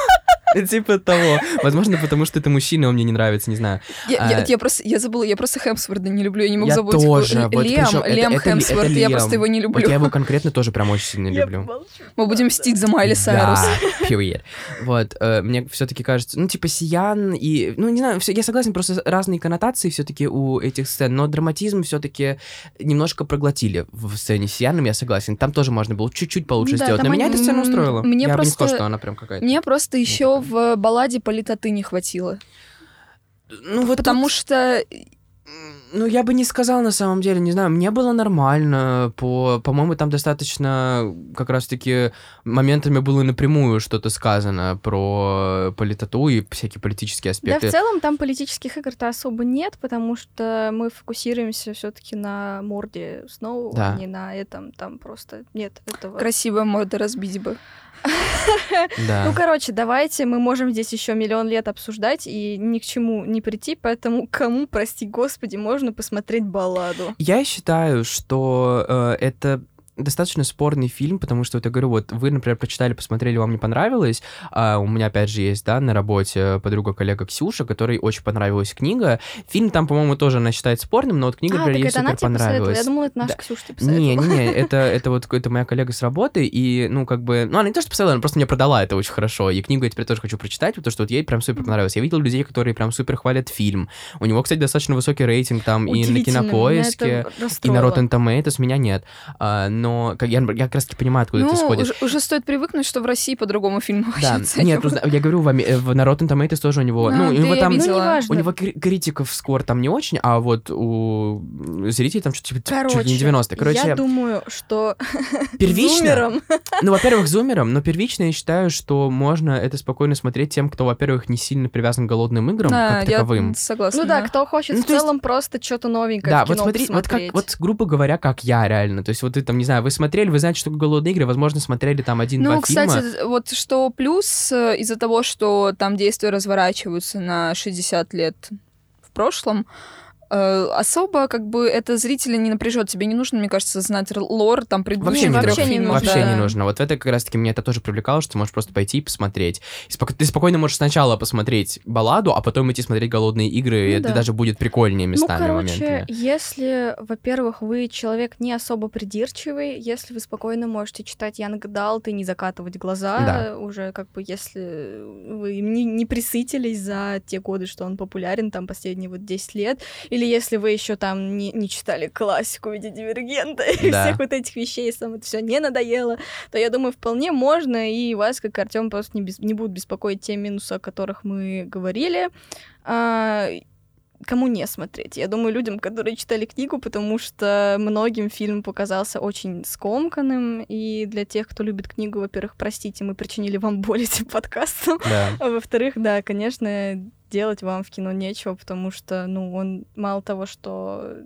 Типа того. Возможно, потому что это мужчина, он мне не нравится, не знаю. Я, А- я- я просто, я забыла, я просто Хемсворда не люблю, я не могу Я забыть. тоже, вот Лем, причём это- Лем это это я просто его не люблю. Вот я его конкретно тоже прям очень сильно люблю. Мы будем мстить за Майли Сайрус. Да, period. Вот, э, мне все-таки кажется, ну, типа, Сиян и... Ну, не знаю, всё- я согласен, просто разные коннотации все-таки у этих сцен, но драматизм все-таки немножко проглотили в сцене с Сияном, я согласен. Там тоже можно было чуть-чуть получше Да, сделать. Но меня эта сцена устроила. Мне я бы не просто- сказал, что она прям какая-то... Мне просто еще в балладе политоты не хватило. Ну, вот Потому тут- что Ну, я бы не сказал на самом деле, не знаю, мне было нормально, по, по-моему, там достаточно как раз-таки моментами было напрямую что-то сказано про политоту и всякие политические Да, аспекты. в целом там политических игр-то особо нет, потому что мы фокусируемся все-таки на морде Сноу, Да. а не на этом. Там просто нет этого. красивая морда разбить бы. Да. Ну, короче, давайте, мы можем здесь еще миллион лет обсуждать и ни к чему не прийти, поэтому кому, прости господи, можно посмотреть балладу. Я считаю, что э, это достаточно спорный фильм, потому что, вот я говорю, вот вы, например, прочитали, посмотрели, вам не понравилось, а у меня, опять же, есть, да, на работе подруга-коллега Ксюша, которой очень понравилась книга. Фильм там, по-моему, тоже она считает спорным, но вот книга, а, например, ей это супер понравилась. Я думала, это наша Да. Ксюша тебе посоветовала. Не-не-не, это, это вот какая-то моя коллега с работы, и, ну, как бы, ну, она не то, что посоветовала, она просто мне продала это очень хорошо, и книгу я теперь тоже хочу прочитать, потому что вот ей прям супер понравилось. Я видел людей, которые прям супер хвалят фильм. У него, кстати, достаточно высокий рейтинг там и на Кинопоиске, это и на. Rotten Tomatoes меня нет. А, но как, я, я как раз таки понимаю, откуда ну, это исходит. уже, уже стоит привыкнуть, что в России по-другому фильм Да, нет, я говорю, в, Аме- в- на Rotten Tomatoes тоже у него, А, ну, у да, него я там... Ну, неважно. У него кри- критиков скор там не очень, а вот у зрителей там что-то типа чуть ли не 90. Короче, я думаю, что первично, зумерам ну, во-первых, зумером, но первично я считаю, что можно это спокойно смотреть тем, кто, во-первых, не сильно привязан к голодным играм, Да, как я таковым. согласна. Ну да, кто хочет Ну, в то есть- целом просто что-то новенькое Да, в вот смотри, вот как, вот грубо говоря, как я реально. То есть вот вы там, не знаю, вы смотрели, вы знаете, что голодные игры, возможно, смотрели там один-два Ну, фильма. кстати, вот что плюс э, из-за того, что там действия разворачиваются на 60 лет в прошлом, особо как бы это зрителя не напряжет. Тебе не нужно, мне кажется, знать лор там предыдущих Вообще, вообще не фильмов. вообще да. не нужно. Вот это как раз-таки меня это тоже привлекало, что ты можешь просто пойти и посмотреть. И споко- Ты спокойно можешь сначала посмотреть балладу, а потом идти смотреть голодные игры, и Ну это да. даже будет прикольнее Ну, местами короче, моментами. если, во-первых, вы человек не особо придирчивый, если вы спокойно можете читать Янг Далт и не закатывать глаза, Да. уже как бы если вы не, не присытились за те годы, что он популярен, там последние вот 10 лет, или если вы еще там не, не читали классику в виде Дивергента и Да. всех вот этих вещей, вам это все не надоело, то я думаю, вполне можно, и вас, как Артем, просто не, бес- не будут беспокоить те минусы, о которых мы говорили. А, кому не смотреть. Я думаю, людям, которые читали книгу, потому что многим фильм показался очень скомканным, и для тех, кто любит книгу, во-первых, простите, мы причинили вам боль этим подкастом, Да. а во-вторых, да, конечно, делать вам в кино нечего, потому что, ну, он мало того, что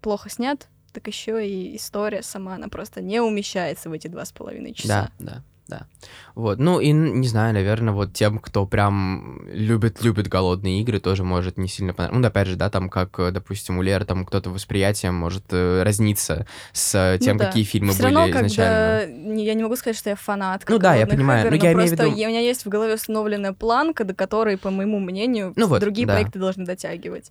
плохо снят, так еще и история сама, она просто не умещается в эти два с половиной часа. Да, да, да. Вот, ну и, не знаю, наверное, вот тем, кто прям любит, любит голодные игры, тоже может не сильно понравиться. Ну, опять же, да, там, как, э, допустим, у Леры, там, кто-то восприятием может э, разниться с э, тем, Ну да. какие фильмы Все были равно, изначально. я не могу сказать, что я фанатка. Ну да, я понимаю. игр, Ну, я имею в виду- у меня есть в голове установленная планка, до которой, по моему мнению, Ну вот, другие да. проекты должны дотягивать.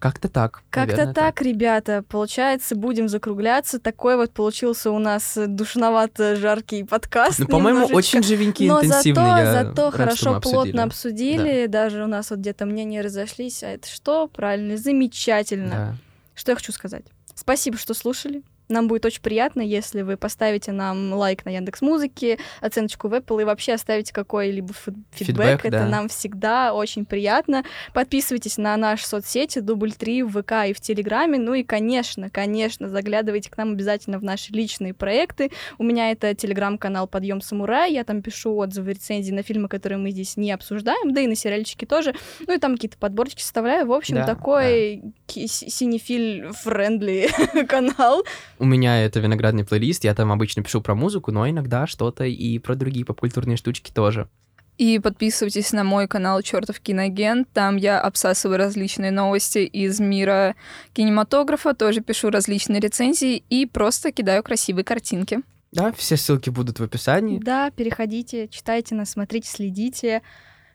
Как-то так. Как-то наверное, так, ребята. Получается, будем закругляться. Такой вот получился у нас душновато жаркий подкаст. Ну, по-моему, очень живенький, Но интенсивный. зато, я зато рад, хорошо, обсудили. плотно обсудили. Даже у нас вот где-то мнения разошлись. А это что? Правильно, замечательно. Да. Что я хочу сказать? Спасибо, что слушали. Нам будет очень приятно, если вы поставите нам лайк на Яндекс Музыке, оценочку в Apple и вообще оставите какой-либо фид- фидбэк. Фидбэк, Это да. нам всегда очень приятно. Подписывайтесь на наши соцсети, дубль 3 в ВК и в Телеграме. Ну и, конечно, конечно, заглядывайте к нам обязательно в наши личные проекты. У меня это телеграм-канал Подъем Самурай. Я там пишу отзывы, рецензии на фильмы, которые мы здесь не обсуждаем, да и на сериальчики тоже. Ну и там какие-то подборчики составляю. В общем, Да, такой си- синефил- friendly канал. У меня это виноградный плейлист, я там обычно пишу про музыку, но иногда что-то и про другие попкультурные штучки тоже. И подписывайтесь на мой канал Чертов киноагент. Там я обсасываю различные новости из мира кинематографа, тоже пишу различные рецензии и просто кидаю красивые картинки. Да, все ссылки будут в описании. Да, переходите, читайте нас, смотрите, следите.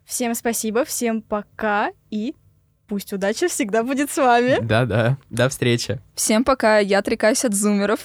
Всем спасибо, всем пока и пусть удача всегда будет с вами. Да-да, до встречи. Всем пока, я отрекаюсь от зумеров.